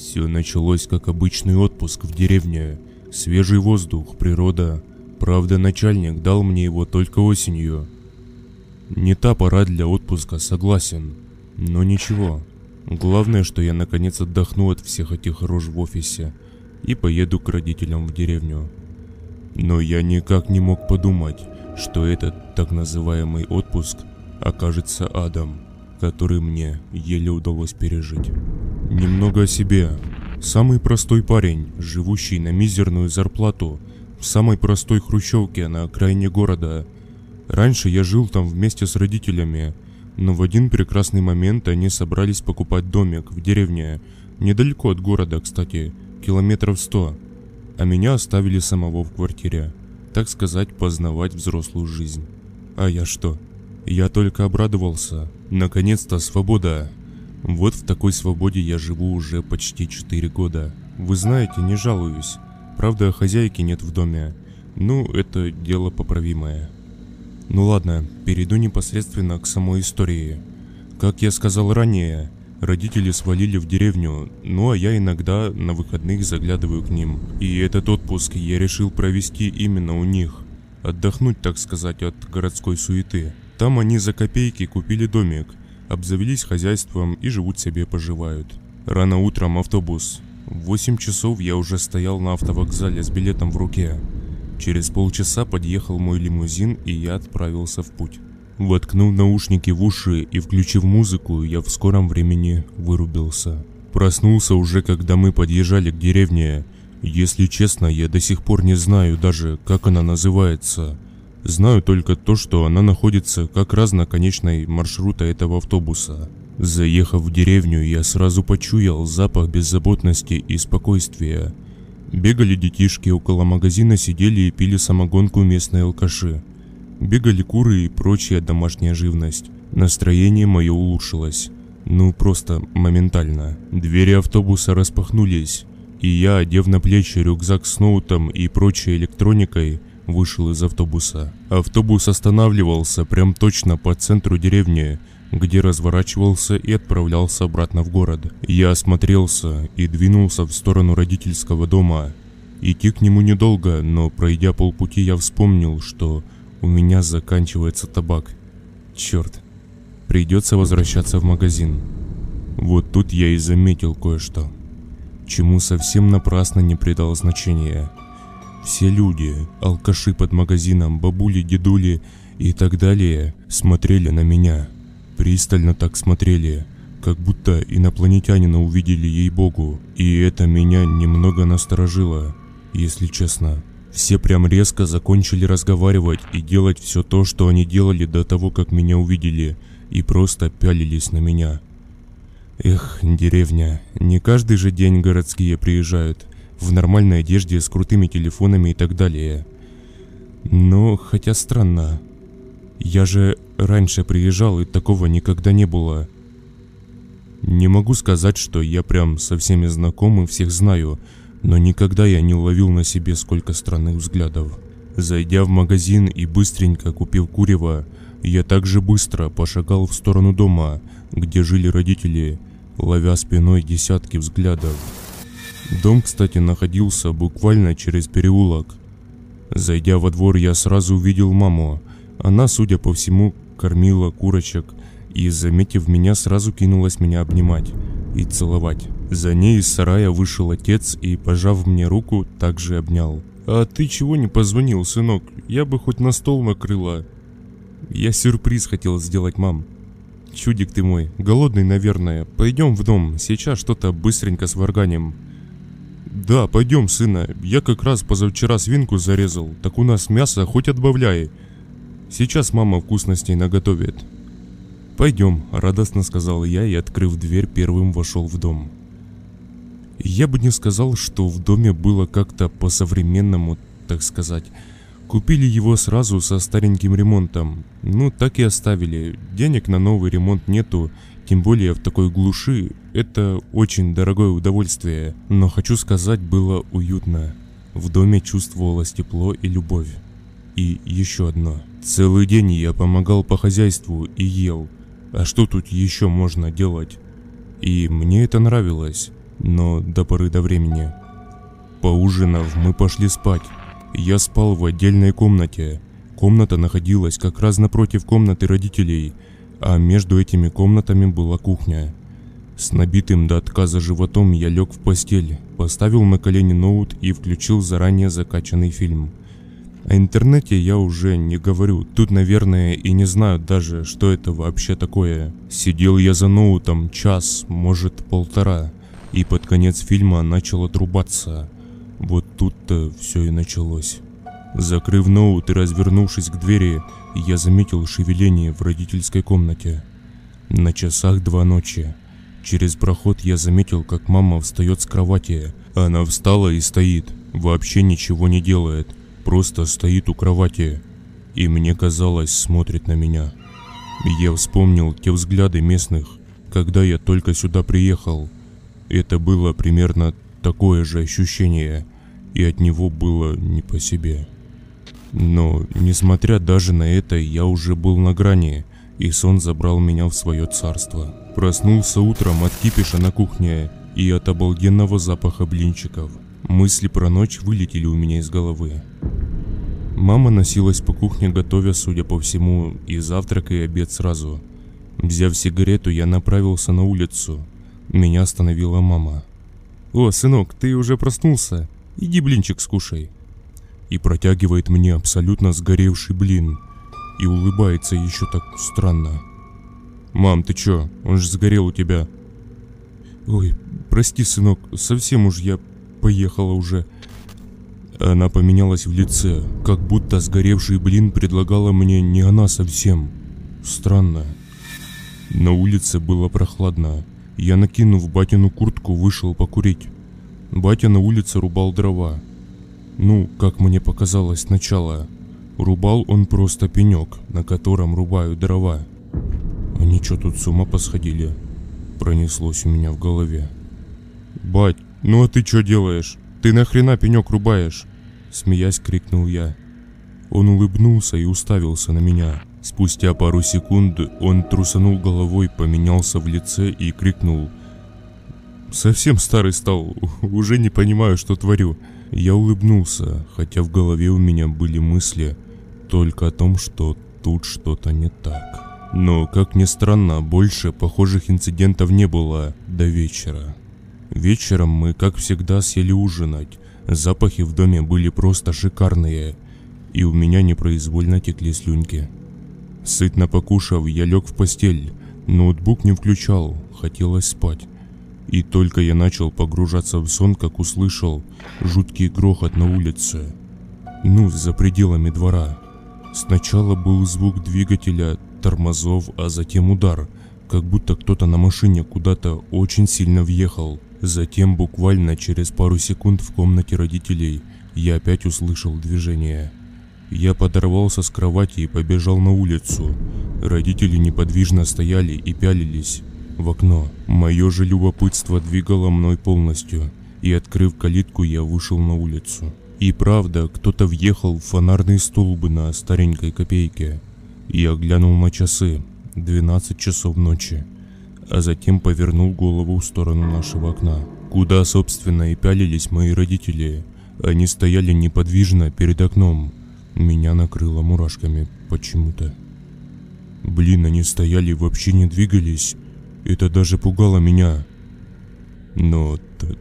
Все началось как обычный отпуск в деревне. Свежий воздух, природа. Правда, начальник дал мне его только осенью. Не та пора для отпуска, согласен. Но ничего. Главное, что я наконец отдохну от всех этих рож в офисе и поеду к родителям в деревню. Но я никак не мог подумать, что этот так называемый отпуск окажется адом, который мне еле удалось пережить. Немного о себе. Самый простой парень, живущий на мизерную зарплату, в самой простой хрущевке на окраине города. Раньше я жил там вместе с родителями, но в один прекрасный момент они собрались покупать домик в деревне, недалеко от города, кстати, километров сто, а меня оставили самого в квартире, так сказать, познавать взрослую жизнь. А я что? Я только обрадовался. Наконец-то свобода. Вот в такой свободе я живу уже почти 4 года. Вы знаете, не жалуюсь. Правда, хозяйки нет в доме. Ну, это дело поправимое. Ну ладно, перейду непосредственно к самой истории. Как я сказал ранее, родители свалили в деревню, ну а я иногда на выходных заглядываю к ним. И этот отпуск я решил провести именно у них. Отдохнуть, так сказать, от городской суеты. Там они за копейки купили домик, обзавелись хозяйством и живут себе поживают. Рано утром автобус. В 8 часов я уже стоял на автовокзале с билетом в руке. Через полчаса подъехал мой лимузин и я отправился в путь. Воткнув наушники в уши и включив музыку, я в скором времени вырубился. Проснулся уже, когда мы подъезжали к деревне. Если честно, я до сих пор не знаю даже, как она называется – Знаю только то, что она находится как раз на конечной маршрута этого автобуса. Заехав в деревню, я сразу почуял запах беззаботности и спокойствия. Бегали детишки, около магазина сидели и пили самогонку местные алкаши. Бегали куры и прочая домашняя живность. Настроение мое улучшилось. Ну, просто моментально. Двери автобуса распахнулись, и я, одев на плечи рюкзак с ноутом и прочей электроникой, вышел из автобуса. Автобус останавливался прям точно по центру деревни, где разворачивался и отправлялся обратно в город. Я осмотрелся и двинулся в сторону родительского дома. Идти к нему недолго, но пройдя полпути я вспомнил, что у меня заканчивается табак. Черт, придется возвращаться в магазин. Вот тут я и заметил кое-что, чему совсем напрасно не придал значения. Все люди, алкаши под магазином, бабули, дедули и так далее, смотрели на меня. Пристально так смотрели, как будто инопланетянина увидели ей-богу. И это меня немного насторожило, если честно. Все прям резко закончили разговаривать и делать все то, что они делали до того, как меня увидели, и просто пялились на меня. Эх, деревня, не каждый же день городские приезжают в нормальной одежде с крутыми телефонами и так далее. Но, хотя странно, я же раньше приезжал и такого никогда не было. Не могу сказать, что я прям со всеми знаком и всех знаю, но никогда я не ловил на себе сколько странных взглядов. Зайдя в магазин и быстренько купив курево, я также быстро пошагал в сторону дома, где жили родители, ловя спиной десятки взглядов. Дом, кстати, находился буквально через переулок. Зайдя во двор, я сразу увидел маму. Она, судя по всему, кормила курочек и, заметив меня, сразу кинулась меня обнимать и целовать. За ней из сарая вышел отец и, пожав мне руку, также обнял. «А ты чего не позвонил, сынок? Я бы хоть на стол накрыла». «Я сюрприз хотел сделать, мам». «Чудик ты мой, голодный, наверное. Пойдем в дом, сейчас что-то быстренько сварганим». «Да, пойдем, сына. Я как раз позавчера свинку зарезал, так у нас мясо хоть отбавляй. Сейчас мама вкусностей наготовит». «Пойдем», – радостно сказал я и, открыв дверь, первым вошел в дом. Я бы не сказал, что в доме было как-то по-современному, так сказать. Купили его сразу со стареньким ремонтом. Ну, так и оставили. Денег на новый ремонт нету, тем более в такой глуши это очень дорогое удовольствие, но хочу сказать, было уютно. В доме чувствовалось тепло и любовь. И еще одно. Целый день я помогал по хозяйству и ел. А что тут еще можно делать? И мне это нравилось. но до поры до времени. Поужинав, мы пошли спать. Я спал в отдельной комнате. Комната находилась как раз напротив комнаты родителей, а между этими комнатами была кухня. С набитым до отказа животом я лег в постель, поставил на колени ноут и включил заранее закачанный фильм. О интернете я уже не говорю, тут, наверное, и не знают даже, что это вообще такое. Сидел я за ноутом час, может полтора, и под конец фильма начал отрубаться. Вот тут-то все и началось. Закрыв ноут и развернувшись к двери, я заметил шевеление в родительской комнате. На часах два ночи. Через проход я заметил, как мама встает с кровати. Она встала и стоит, вообще ничего не делает, просто стоит у кровати. И мне казалось, смотрит на меня. Я вспомнил те взгляды местных, когда я только сюда приехал. Это было примерно такое же ощущение, и от него было не по себе. Но, несмотря даже на это, я уже был на грани, и сон забрал меня в свое царство. Проснулся утром от кипиша на кухне и от обалденного запаха блинчиков. Мысли про ночь вылетели у меня из головы. Мама носилась по кухне, готовя, судя по всему, и завтрак, и обед сразу. Взяв сигарету, я направился на улицу. Меня остановила мама. «О, сынок, ты уже проснулся? Иди блинчик скушай». И протягивает мне абсолютно сгоревший блин. И улыбается еще так странно. «Мам, ты чё? Он же сгорел у тебя». «Ой, прости, сынок, совсем уж я поехала уже». Она поменялась в лице, как будто сгоревший блин предлагала мне не она совсем. Странно. На улице было прохладно. Я, накинув батину куртку, вышел покурить. Батя на улице рубал дрова. Ну, как мне показалось сначала. Рубал он просто пенек, на котором рубают дрова. Они что тут с ума посходили? Пронеслось у меня в голове. Бать, ну а ты что делаешь? Ты нахрена пенек рубаешь? Смеясь, крикнул я. Он улыбнулся и уставился на меня. Спустя пару секунд он трусанул головой, поменялся в лице и крикнул. «Совсем старый стал, уже не понимаю, что творю». Я улыбнулся, хотя в голове у меня были мысли только о том, что тут что-то не так. Но, как ни странно, больше похожих инцидентов не было до вечера. Вечером мы, как всегда, сели ужинать. Запахи в доме были просто шикарные, и у меня непроизвольно текли слюнки. Сытно покушав, я лег в постель. Ноутбук не включал, хотелось спать. И только я начал погружаться в сон, как услышал жуткий грохот на улице. Ну, за пределами двора. Сначала был звук двигателя, тормозов, а затем удар, как будто кто-то на машине куда-то очень сильно въехал. Затем буквально через пару секунд в комнате родителей я опять услышал движение. Я подорвался с кровати и побежал на улицу. Родители неподвижно стояли и пялились в окно. Мое же любопытство двигало мной полностью, и открыв калитку, я вышел на улицу. И правда, кто-то въехал в фонарные столбы на старенькой копейке. Я глянул на часы, 12 часов ночи, а затем повернул голову в сторону нашего окна, куда, собственно, и пялились мои родители. Они стояли неподвижно перед окном, меня накрыло мурашками почему-то. Блин, они стояли вообще не двигались. Это даже пугало меня. Но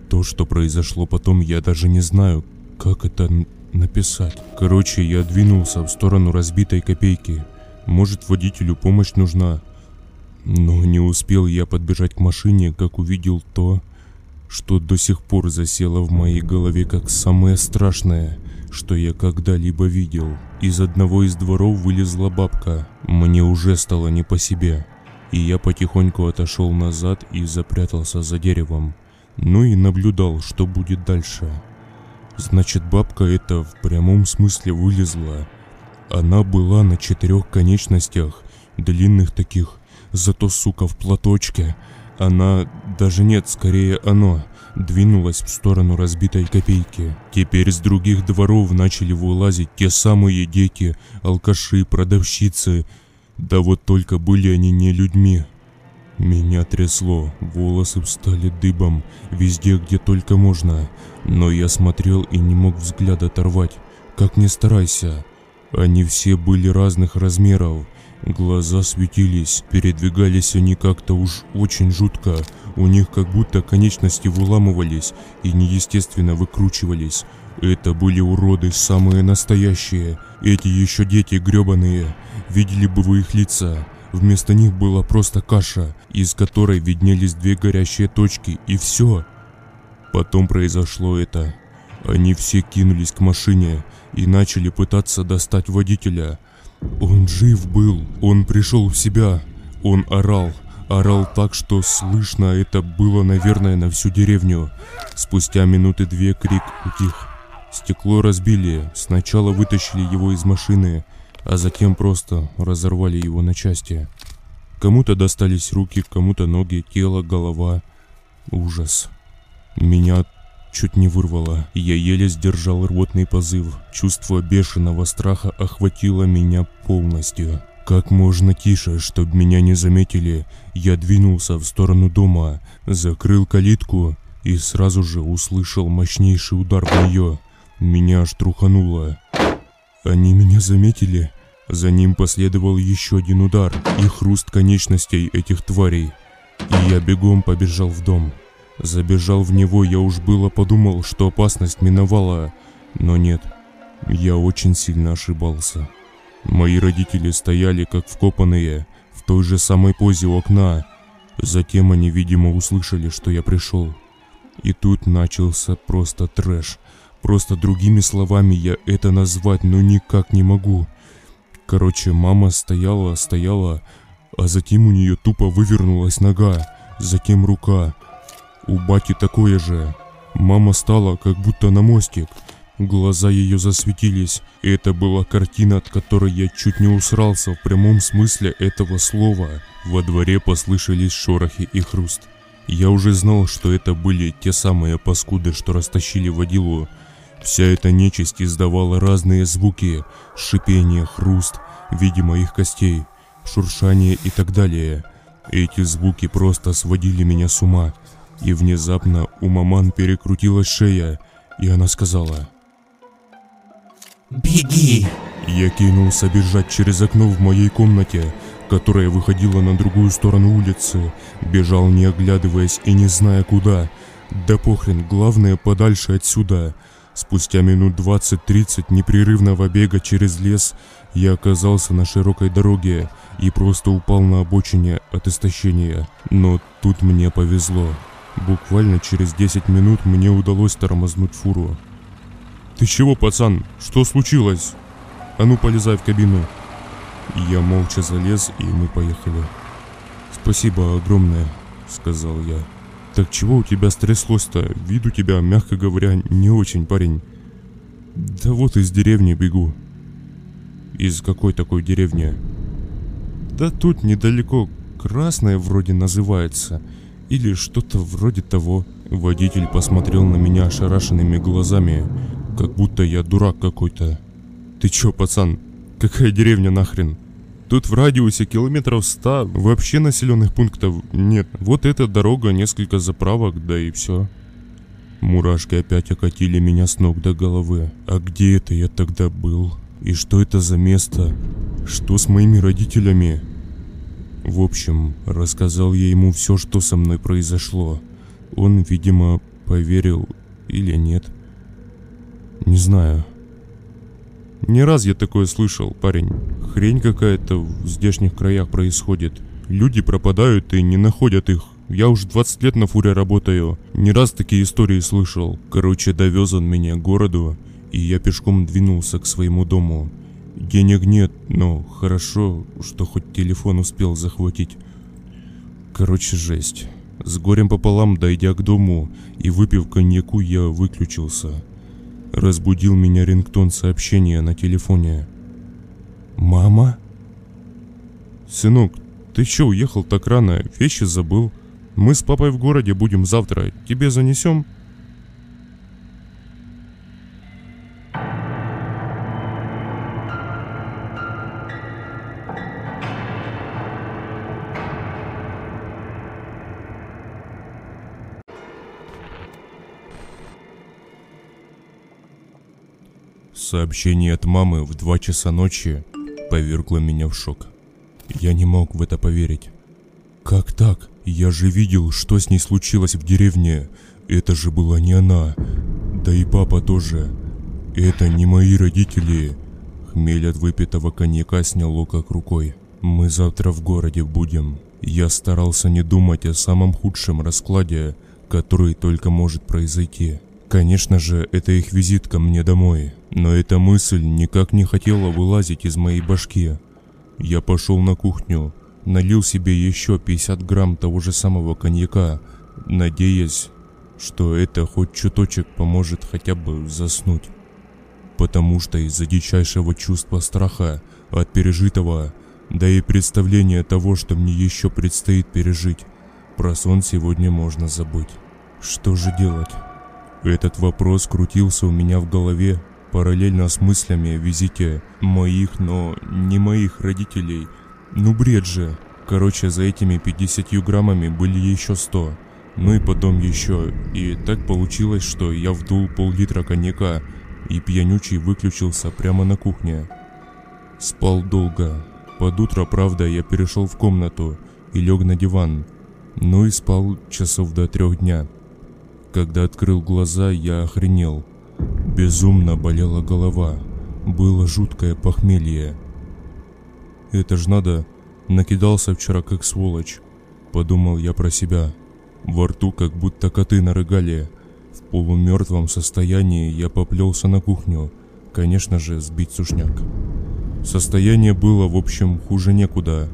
то, что произошло потом, я даже не знаю, как это написать. Короче, я двинулся в сторону разбитой копейки. Может, водителю помощь нужна. Но не успел я подбежать к машине, как увидел то, что до сих пор засело в моей голове как самое страшное – что я когда-либо видел. Из одного из дворов вылезла бабка. Мне уже стало не по себе. И я потихоньку отошел назад и запрятался за деревом. Ну и наблюдал, что будет дальше. Значит, бабка эта в прямом смысле вылезла. Она была на четырех конечностях, длинных таких, зато, сука, в платочке. Она, даже нет, скорее оно, двинулась в сторону разбитой копейки. Теперь с других дворов начали вылазить те самые дети, алкаши, продавщицы. Да вот только были они не людьми. Меня трясло, волосы встали дыбом, везде, где только можно. Но я смотрел и не мог взгляд оторвать. Как ни старайся. Они все были разных размеров. Глаза светились, передвигались они как-то уж очень жутко. У них как будто конечности выламывались и неестественно выкручивались. Это были уроды самые настоящие. Эти еще дети гребаные. Видели бы вы их лица. Вместо них была просто каша, из которой виднелись две горящие точки, и все. Потом произошло это. Они все кинулись к машине и начали пытаться достать водителя. Он жив был, он пришел в себя, он орал, орал так, что слышно это было, наверное, на всю деревню. Спустя минуты две крик утих. Стекло разбили, сначала вытащили его из машины, а затем просто разорвали его на части. Кому-то достались руки, кому-то ноги, тело, голова. Ужас. Меня чуть не вырвало, я еле сдержал рвотный позыв. Чувство бешеного страха охватило меня полностью. Как можно тише, чтобы меня не заметили, я двинулся в сторону дома, закрыл калитку и сразу же услышал мощнейший удар в нее. Меня аж трухануло. Они меня заметили. За ним последовал еще один удар и хруст конечностей этих тварей. И я бегом побежал в дом. Забежал в него, я уж было подумал, что опасность миновала. Но нет, я очень сильно ошибался. Мои родители стояли как вкопанные, в той же самой позе у окна. Затем они, видимо, услышали, что я пришел. И тут начался просто трэш. Просто другими словами я это назвать ну никак не могу. Короче, мама стояла, стояла, а затем у нее тупо вывернулась нога, затем рука. У бати такое же. Мама стала как будто на мостик. Глаза ее засветились, это была картина, от которой я чуть не усрался в прямом смысле этого слова. Во дворе послышались шорохи и хруст. Я уже знал, что это были те самые паскуды, что растащили водилу, Вся эта нечисть издавала разные звуки, шипение, хруст, видимо их костей, шуршание и так далее. Эти звуки просто сводили меня с ума. И внезапно у маман перекрутилась шея, и она сказала «Беги!» Я кинулся бежать через окно в моей комнате, которая выходила на другую сторону улицы. Бежал не оглядываясь и не зная куда. Да похрен, главное подальше отсюда. Спустя минут 20-30 непрерывного бега через лес я оказался на широкой дороге и просто упал на обочине от истощения. Но тут мне повезло. Буквально через 10 минут мне удалось тормознуть фуру. «Ты чего, пацан? Что случилось?» «А ну, полезай в кабину!» Я молча залез, и мы поехали. «Спасибо огромное», — сказал я. Так чего у тебя стряслось-то? Вид у тебя, мягко говоря, не очень, парень. Да вот из деревни бегу. Из какой такой деревни? Да тут недалеко. Красная вроде называется. Или что-то вроде того. Водитель посмотрел на меня ошарашенными глазами, как будто я дурак какой-то. Ты чё, пацан? Какая деревня нахрен? Тут в радиусе километров 100 вообще населенных пунктов нет. Вот эта дорога, несколько заправок, да и все. Мурашки опять окатили меня с ног до головы. А где это я тогда был? И что это за место? Что с моими родителями? В общем, рассказал я ему все, что со мной произошло. Он, видимо, поверил или нет. Не знаю. Не раз я такое слышал, парень. Хрень какая-то в здешних краях происходит. Люди пропадают и не находят их. Я уже 20 лет на фуре работаю. Не раз такие истории слышал. Короче, довез он меня к городу, и я пешком двинулся к своему дому. Денег нет, но хорошо, что хоть телефон успел захватить. Короче, жесть. С горем пополам, дойдя к дому и выпив коньяку, я выключился. Разбудил меня рингтон сообщения на телефоне. «Мама?» «Сынок, ты чё уехал так рано? Вещи забыл. Мы с папой в городе будем завтра. Тебе занесем?» Сообщение от мамы в 2 часа ночи повергло меня в шок. Я не мог в это поверить. Как так? Я же видел, что с ней случилось в деревне. Это же была не она. Да и папа тоже. Это не мои родители. Хмель от выпитого коньяка снял как рукой. Мы завтра в городе будем. Я старался не думать о самом худшем раскладе, который только может произойти. Конечно же, это их визит ко мне домой, но эта мысль никак не хотела вылазить из моей башки. Я пошел на кухню, налил себе еще 50 грамм того же самого коньяка, надеясь, что это хоть чуточек поможет хотя бы заснуть. Потому что из-за дичайшего чувства страха от пережитого, да и представления того, что мне еще предстоит пережить, про сон сегодня можно забыть. Что же делать? Этот вопрос крутился у меня в голове параллельно с мыслями о визите моих, но не моих родителей. Ну бред же. Короче, за этими 50 граммами были еще 100. Ну и потом еще. И так получилось, что я вдул пол-литра коньяка и пьянючий выключился прямо на кухне. Спал долго. Под утро, правда, я перешел в комнату и лег на диван. Ну и спал часов до трех дня. Когда открыл глаза, я охренел. Безумно болела голова. Было жуткое похмелье. Это ж надо, накидался вчера как сволочь. Подумал я про себя. Во рту как будто коты нарыгали. В полумертвом состоянии я поплелся на кухню. Конечно же, сбить сушняк. Состояние было, в общем, хуже некуда.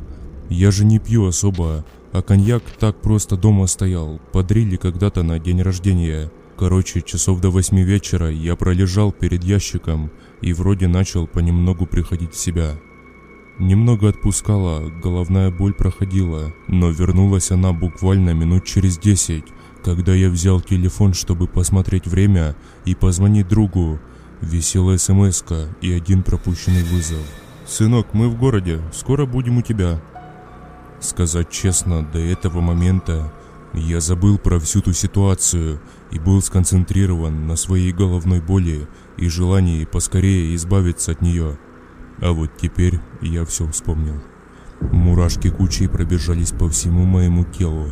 Я же не пью особо, а коньяк так просто дома стоял, подарили когда-то на день рождения. Короче, часов до восьми вечера я пролежал перед ящиком и вроде начал понемногу приходить в себя. Немного отпускала, головная боль проходила, но вернулась она буквально минут через десять, когда я взял телефон, чтобы посмотреть время и позвонить другу. Висела смс и один пропущенный вызов. «Сынок, мы в городе, скоро будем у тебя», Сказать честно, до этого момента я забыл про всю ту ситуацию и был сконцентрирован на своей головной боли и желании поскорее избавиться от нее. А вот теперь я все вспомнил. Мурашки кучей пробежались по всему моему телу.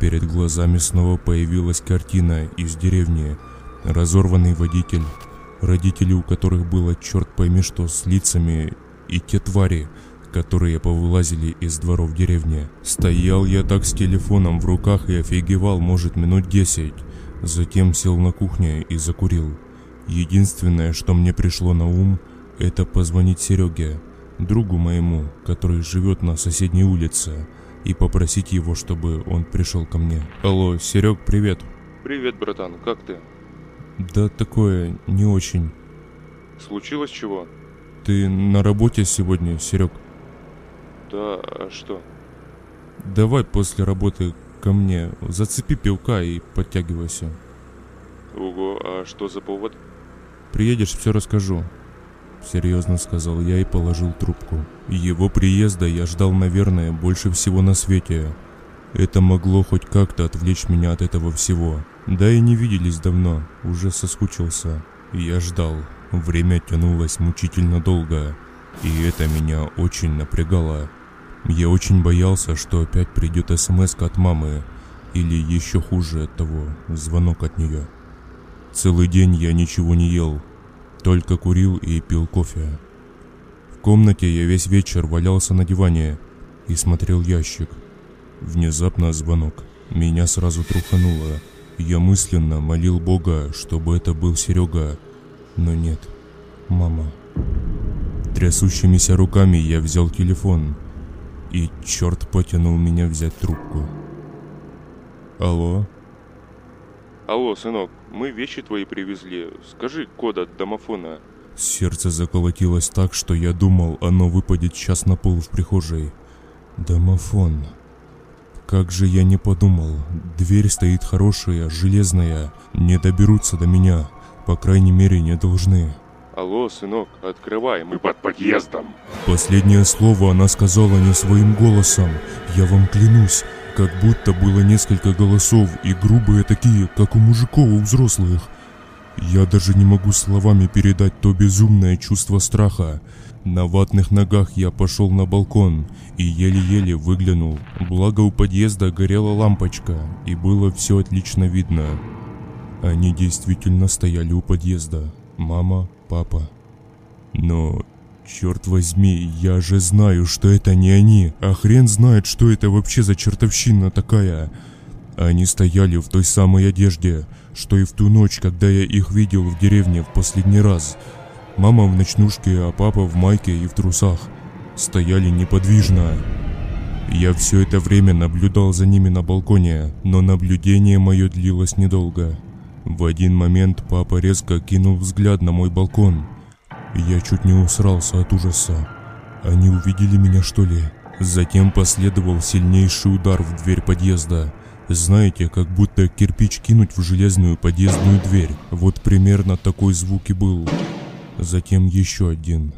Перед глазами снова появилась картина из деревни. Разорванный водитель, родители у которых было черт пойми что с лицами, и те твари, которые повылазили из дворов деревни. Стоял я так с телефоном в руках и офигевал, может, минут десять. Затем сел на кухне и закурил. Единственное, что мне пришло на ум, это позвонить Сереге, другу моему, который живет на соседней улице, и попросить его, чтобы он пришел ко мне. Алло, Серег, привет. Привет, братан, как ты? Да такое, не очень. Случилось чего? Ты на работе сегодня, Серег? Да, а что? Давай после работы ко мне, зацепи пивка и подтягивайся. Ого, а что за повод? Приедешь, все расскажу. Серьезно сказал я и положил трубку. Его приезда я ждал, наверное, больше всего на свете. Это могло хоть как-то отвлечь меня от этого всего. Да и не виделись давно, уже соскучился. Я ждал. Время тянулось мучительно долго. И это меня очень напрягало. Я очень боялся, что опять придет смс от мамы, или еще хуже от того, звонок от нее. Целый день я ничего не ел, только курил и пил кофе. В комнате я весь вечер валялся на диване и смотрел ящик. Внезапно звонок. Меня сразу трухануло. Я мысленно молил Бога, чтобы это был Серега. Но нет, мама. Трясущимися руками я взял телефон – и черт потянул меня взять трубку. Алло? Алло, сынок, мы вещи твои привезли. Скажи код от домофона. Сердце заколотилось так, что я думал, оно выпадет сейчас на пол в прихожей. Домофон. Как же я не подумал. Дверь стоит хорошая, железная. Не доберутся до меня. По крайней мере, не должны. Алло, сынок, открывай, мы под подъездом. Последнее слово она сказала не своим голосом. Я вам клянусь, как будто было несколько голосов и грубые такие, как у мужиков у взрослых. Я даже не могу словами передать то безумное чувство страха. На ватных ногах я пошел на балкон и еле-еле выглянул. Благо у подъезда горела лампочка, и было все отлично видно. Они действительно стояли у подъезда. Мама, папа. Но, черт возьми, я же знаю, что это не они. А хрен знает, что это вообще за чертовщина такая. Они стояли в той самой одежде, что и в ту ночь, когда я их видел в деревне в последний раз. Мама в ночнушке, а папа в майке и в трусах. Стояли неподвижно. Я все это время наблюдал за ними на балконе, но наблюдение мое длилось недолго. В один момент папа резко кинул взгляд на мой балкон. Я чуть не усрался от ужаса. Они увидели меня, что ли? Затем последовал сильнейший удар в дверь подъезда. Знаете, как будто кирпич кинуть в железную подъездную дверь. Вот примерно такой звук и был. Затем еще один.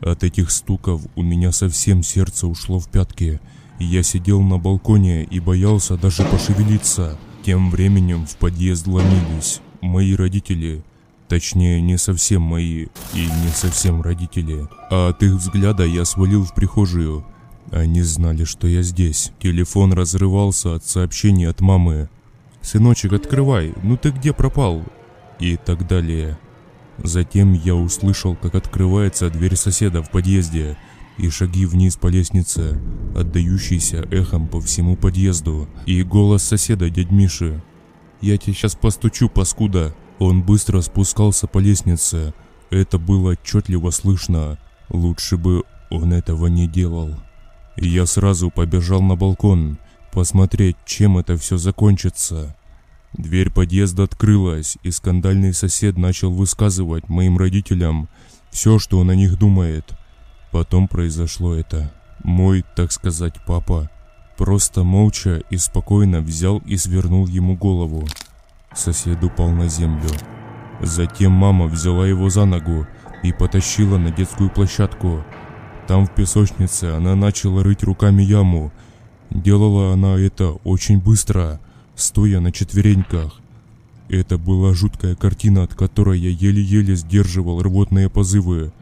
От этих стуков у меня совсем сердце ушло в пятки. Я сидел на балконе и боялся даже пошевелиться. Тем временем в подъезд ломились мои родители. Точнее, не совсем мои и не совсем родители. А от их взгляда я свалил в прихожую. Они знали, что я здесь. Телефон разрывался от сообщений от мамы. «Сыночек, открывай, ну ты где пропал?» И так далее. Затем я услышал, как открывается дверь соседа в подъезде и шаги вниз по лестнице, отдающиеся эхом по всему подъезду, и голос соседа дядь Миши. «Я тебе сейчас постучу, паскуда!» Он быстро спускался по лестнице. Это было отчетливо слышно. Лучше бы он этого не делал. Я сразу побежал на балкон, посмотреть, чем это все закончится. Дверь подъезда открылась, и скандальный сосед начал высказывать моим родителям все, что он о них думает. Потом произошло это. Мой, так сказать, папа просто молча и спокойно взял и свернул ему голову. Сосед упал на землю. Затем мама взяла его за ногу и потащила на детскую площадку. Там в песочнице она начала рыть руками яму. Делала она это очень быстро, стоя на четвереньках. Это была жуткая картина, от которой я еле-еле сдерживал рвотные позывы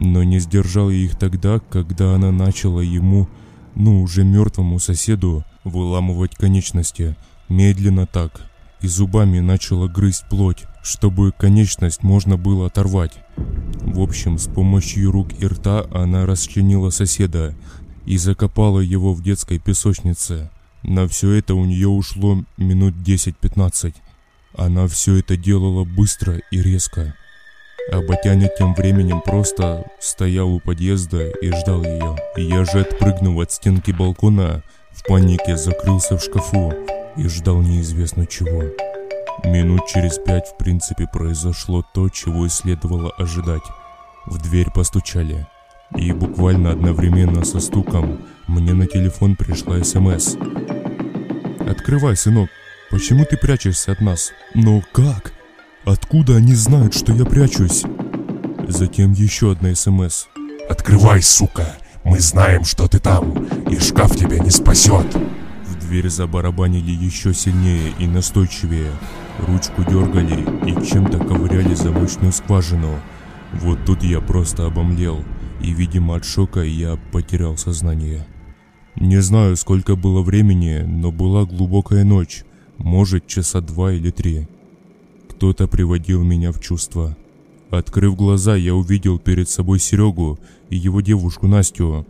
но не сдержал я их тогда, когда она начала ему, ну уже мертвому соседу, выламывать конечности, медленно так, и зубами начала грызть плоть, чтобы конечность можно было оторвать. В общем, с помощью рук и рта она расчленила соседа и закопала его в детской песочнице. На все это у нее ушло минут 10-15. Она все это делала быстро и резко. А Батяня тем временем просто стоял у подъезда и ждал ее. Я же отпрыгнул от стенки балкона, в панике закрылся в шкафу и ждал неизвестно чего. Минут через пять в принципе произошло то, чего и следовало ожидать. В дверь постучали. И буквально одновременно со стуком мне на телефон пришла СМС. «Открывай, сынок, почему ты прячешься от нас?» «Но как?» Откуда они знают, что я прячусь? Затем еще одна СМС. Открывай, сука! Мы знаем, что ты там, и шкаф тебя не спасет. В дверь забарабанили еще сильнее и настойчивее. Ручку дергали и чем-то ковыряли замочную скважину. Вот тут я просто обомлел, и, видимо, от шока я потерял сознание. Не знаю, сколько было времени, но была глубокая ночь, может, часа два или три. Кто-то приводил меня в чувство. Открыв глаза, я увидел перед собой Серегу и его девушку Настю.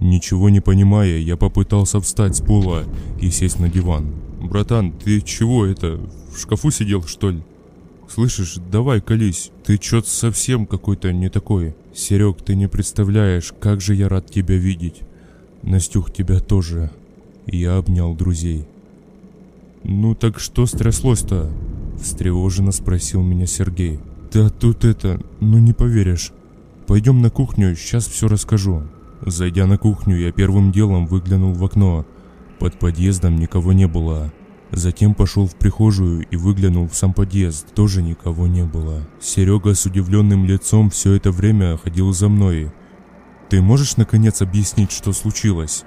Ничего не понимая, я попытался встать с пола и сесть на диван. «Братан, ты чего это, в шкафу сидел, что ли?» «Слышишь, давай колись, ты чё-то совсем какой-то не такой. Серег, ты не представляешь, как же я рад тебя видеть. Настюх, тебя тоже». Я обнял друзей. «Ну так что стряслось-то?» Встревоженно спросил меня Сергей. Да тут это, ну не поверишь. Пойдем на кухню, сейчас все расскажу. Зайдя на кухню, я первым делом выглянул в окно. Под подъездом никого не было. Затем пошел в прихожую и выглянул в сам подъезд. Тоже никого не было. Серега с удивленным лицом все это время ходил за мной. «Ты можешь наконец объяснить, что случилось?»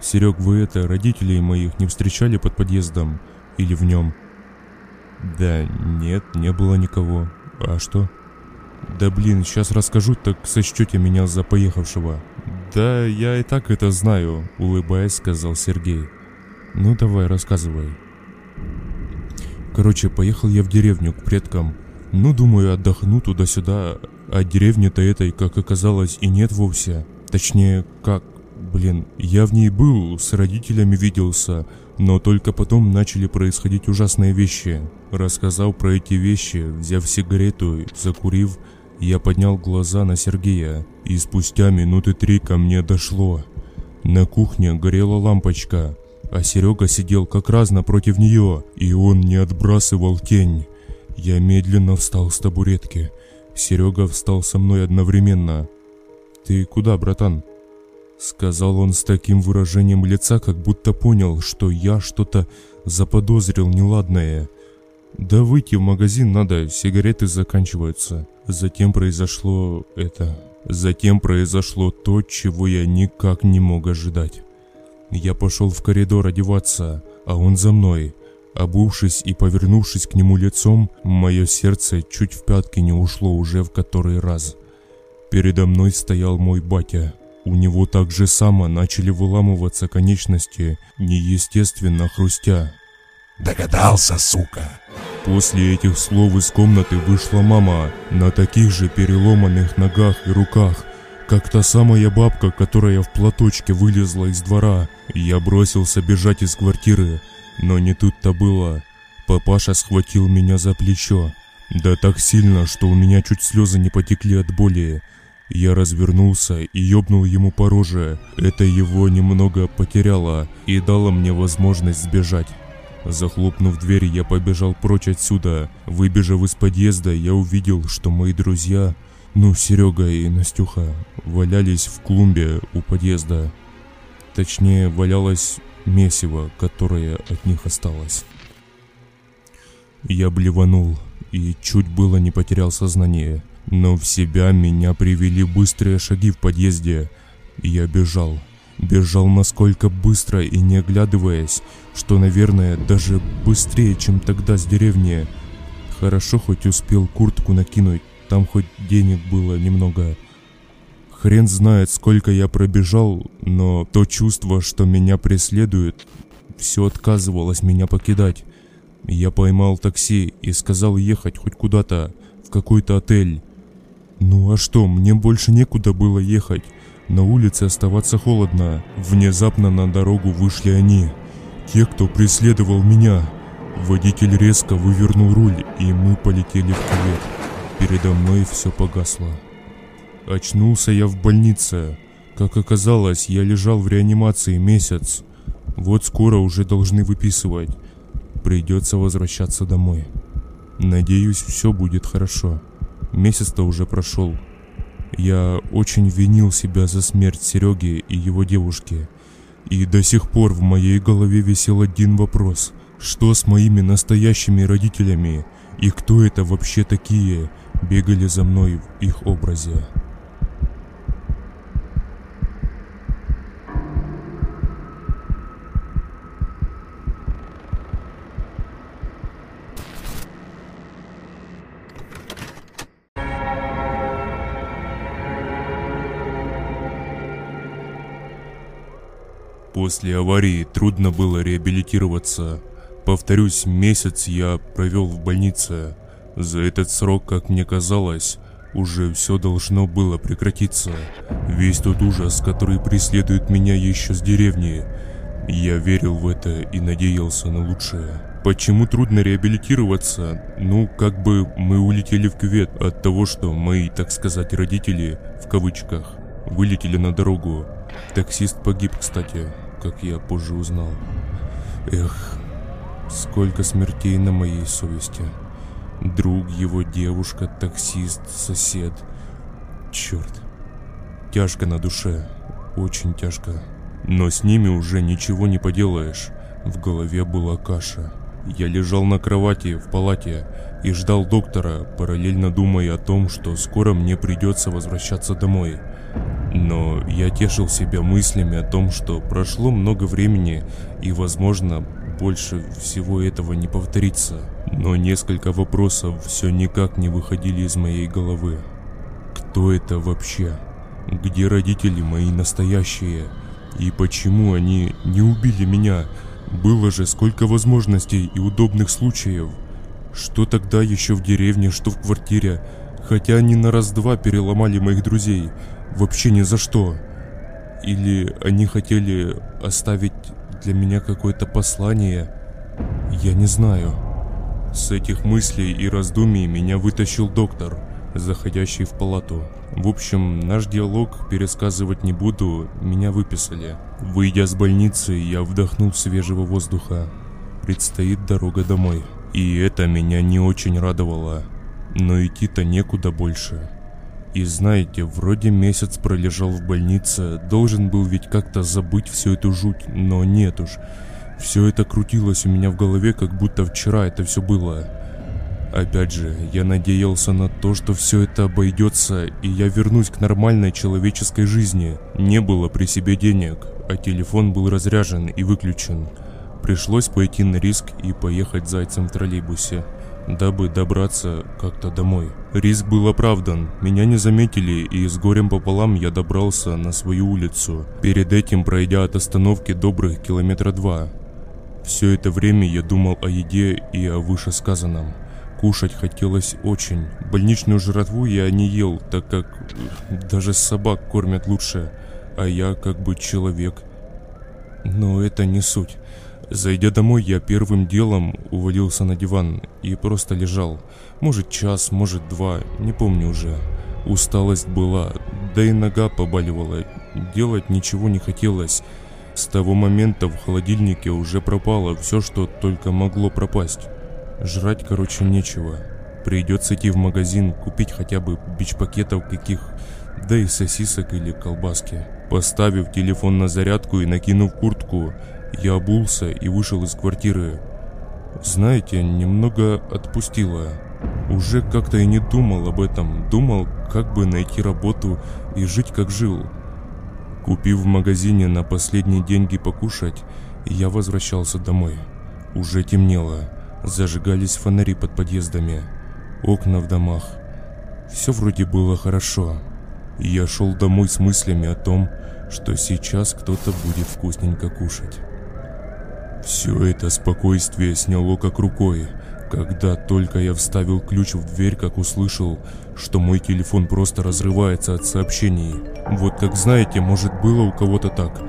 «Серег, вы это, родителей моих не встречали под подъездом? Или в нем?» Да нет, не было никого. А что? Да блин, сейчас расскажу, так сочтете меня за поехавшего. Да, я и так это знаю, улыбаясь, сказал Сергей. Ну давай, рассказывай. Короче, поехал я в деревню к предкам. Ну, думаю, отдохну туда-сюда, а деревни-то этой, как оказалось, и нет вовсе. Точнее, как, блин, я в ней был, с родителями виделся, но только потом начали происходить ужасные вещи. Рассказал про эти вещи, взяв сигарету, закурив, я поднял глаза на Сергея, и спустя минуты три ко мне дошло. На кухне горела лампочка, а Серега сидел как раз напротив нее, и он не отбрасывал тень. Я медленно встал с табуретки. Серега встал со мной одновременно. «Ты куда, братан?» Сказал он с таким выражением лица, как будто понял, что я что-то заподозрил неладное. Да выйти в магазин надо, сигареты заканчиваются. Затем произошло это. Затем произошло то, чего я никак не мог ожидать. Я пошел в коридор одеваться, а он за мной. Обувшись и повернувшись к нему лицом, мое сердце чуть в пятки не ушло уже в который раз. Передо мной стоял мой батя. У него так же само начали выламываться конечности, неестественно хрустя. Догадался, сука. После этих слов из комнаты вышла мама на таких же переломанных ногах и руках, как та самая бабка, которая в платочке вылезла из двора. Я бросился бежать из квартиры, но не тут-то было. Папаша схватил меня за плечо. Да так сильно, что у меня чуть слезы не потекли от боли. Я развернулся и ёбнул ему по роже. Это его немного потеряло и дало мне возможность сбежать. Захлопнув дверь, я побежал прочь отсюда. Выбежав из подъезда, я увидел, что мои друзья, ну, Серега и Настюха, валялись в клумбе у подъезда. Точнее, валялось месиво, которое от них осталось. Я блеванул и чуть было не потерял сознание, но в себя меня привели быстрые шаги в подъезде. Я бежал. Бежал насколько быстро и не оглядываясь, что, наверное, даже быстрее, чем тогда с деревни. Хорошо хоть успел куртку накинуть, там хоть денег было немного. Хрен знает, сколько я пробежал, но то чувство, что меня преследует, все отказывалось меня покидать. Я поймал такси и сказал ехать хоть куда-то, в какой-то отель. Ну а что, мне больше некуда было ехать. На улице оставаться холодно. Внезапно на дорогу вышли они. Те, кто преследовал меня. Водитель резко вывернул руль, и мы полетели в кювет. Передо мной все погасло. Очнулся я в больнице. Как оказалось, я лежал в реанимации месяц. Вот скоро уже должны выписывать. Придется возвращаться домой. Надеюсь, все будет хорошо. Месяц-то уже прошел. Я очень винил себя за смерть Сереги и его девушки. И до сих пор в моей голове висел один вопрос. Что с моими настоящими родителями? И кто это вообще такие, бегали за мной в их образе? После аварии трудно было реабилитироваться. Повторюсь, месяц я провел в больнице. За этот срок, как мне казалось, уже все должно было прекратиться. Весь тот ужас, который преследует меня еще с деревни. Я верил в это и надеялся на лучшее. Почему трудно реабилитироваться? Ну, как бы мы улетели в кювет от того, что мои, так сказать, родители, в кавычках, вылетели на дорогу. Таксист погиб, кстати, как я позже узнал. Эх, сколько смертей на моей совести. Друг, его девушка, таксист, сосед. Черт. Тяжко на душе. Очень тяжко. Но с ними уже ничего не поделаешь. В голове была каша. Я лежал на кровати в палате и ждал доктора, параллельно думая о том, что скоро мне придется возвращаться домой. Но я тешил себя мыслями о том, что прошло много времени и, возможно, больше всего этого не повторится. Но несколько вопросов все никак не выходили из моей головы. Кто это вообще? Где родители мои настоящие? И почему они не убили меня? Было же сколько возможностей и удобных случаев. Что тогда еще в деревне, что в квартире. Хотя они на раз-два переломали моих друзей. Вообще ни за что. Или они хотели оставить для меня какое-то послание. Я не знаю. С этих мыслей и раздумий меня вытащил доктор, заходящий в палату. В общем, наш диалог пересказывать не буду, меня выписали. Выйдя с больницы, я вдохнул свежего воздуха. Предстоит дорога домой. И это меня не очень радовало. Но идти-то некуда больше. И знаете, вроде месяц пролежал в больнице, должен был ведь как-то забыть всю эту жуть, но нет уж. Все это крутилось у меня в голове, как будто вчера это все было. Опять же, я надеялся на то, что все это обойдется, и я вернусь к нормальной человеческой жизни. Не было при себе денег, а телефон был разряжен и выключен. Пришлось пойти на риск и поехать зайцем в троллейбусе, дабы добраться как-то домой. Риск был оправдан, меня не заметили, и с горем пополам я добрался на свою улицу, перед этим пройдя от остановки добрых километра два. Все это время я думал о еде и о вышесказанном. Кушать хотелось очень. Больничную жратву я не ел, так как даже собак кормят лучше, а я как бы человек. Но это не суть. Зайдя домой, я первым делом увалился на диван и просто лежал. Может час, может два, не помню уже. Усталость была, да и нога побаливала. Делать ничего не хотелось. С того момента в холодильнике уже пропало все, что только могло пропасть. Жрать, короче, нечего. Придется идти в магазин, купить хотя бы бич-пакетов каких, да и сосисок или колбаски. Поставив телефон на зарядку и накинув куртку, я обулся и вышел из квартиры. Знаете, немного отпустило. Уже как-то и не думал об этом. Думал, как бы найти работу и жить как жил. Купив в магазине на последние деньги покушать, я возвращался домой. Уже темнело. Зажигались фонари под подъездами, окна в домах. Все вроде было хорошо. Я шел домой с мыслями о том, что сейчас кто-то будет вкусненько кушать. Все это спокойствие сняло как рукой, когда только я вставил ключ в дверь, как услышал, что мой телефон просто разрывается от сообщений. Вот как знаете, может было у кого-то так,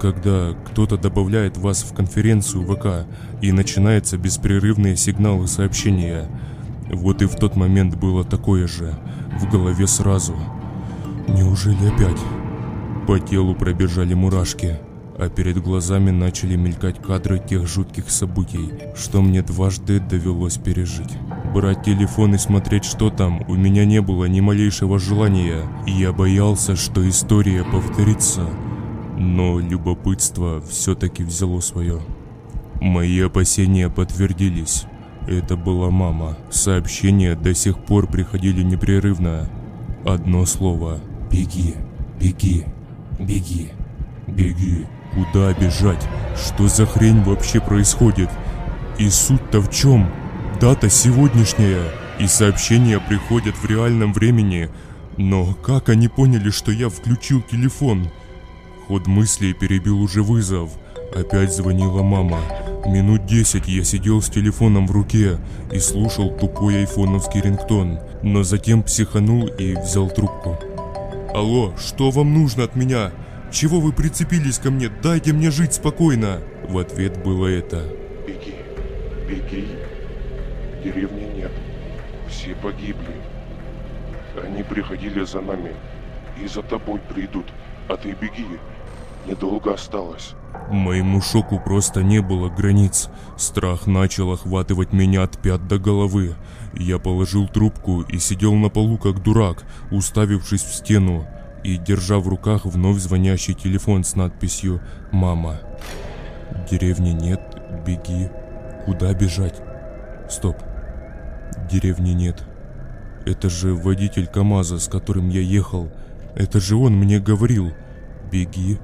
когда кто-то добавляет вас в конференцию ВК и начинаются беспрерывные сигналы сообщения. Вот и в тот момент было такое же, в голове сразу. Неужели опять? По телу пробежали мурашки, а перед глазами начали мелькать кадры тех жутких событий, что мне дважды довелось пережить. Брать телефон и смотреть, что там, у меня не было ни малейшего желания, и я боялся, что история повторится – но любопытство все-таки взяло свое. Мои опасения подтвердились. Это была мама. Сообщения до сих пор приходили непрерывно. Одно слово. Беги, беги, беги, беги. Куда бежать? Что за хрень вообще происходит? И суть-то в чем? Дата сегодняшняя. И сообщения приходят в реальном времени. Но как они поняли, что я включил телефон? Ход мыслей перебил уже вызов. Опять звонила мама. Минут десять я сидел с телефоном в руке и слушал тупой айфоновский рингтон, но затем психанул и взял трубку. «Алло, что вам нужно от меня? Чего вы прицепились ко мне? Дайте мне жить спокойно!» В ответ было это. Беги, беги. Деревни нет. Все погибли. Они приходили за нами и за тобой придут, а ты беги. Недолго осталось. Моему шоку просто не было границ. Страх начал охватывать меня от пят до головы. Я положил трубку и сидел на полу как дурак, уставившись в стену и держа в руках вновь звонящий телефон с надписью «Мама». Деревни нет, беги. Куда бежать? Стоп. Деревни нет. Это же водитель КамАЗа, с которым я ехал. Это же он мне говорил. Беги,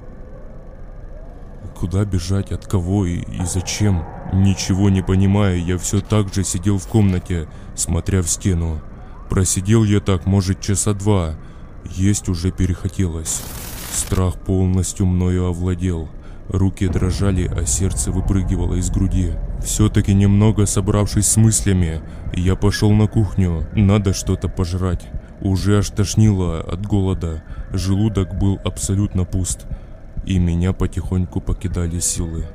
Куда бежать, от кого и, и зачем? Ничего не понимая, я все так же сидел в комнате, смотря в стену. Просидел я так, может, часа два. Есть уже перехотелось. Страх полностью мною овладел. Руки дрожали, а сердце выпрыгивало из груди. Все-таки немного собравшись с мыслями, я пошел на кухню. Надо что-то пожрать. Уже аж тошнило от голода. Желудок был абсолютно пуст. И меня потихоньку покидали силы.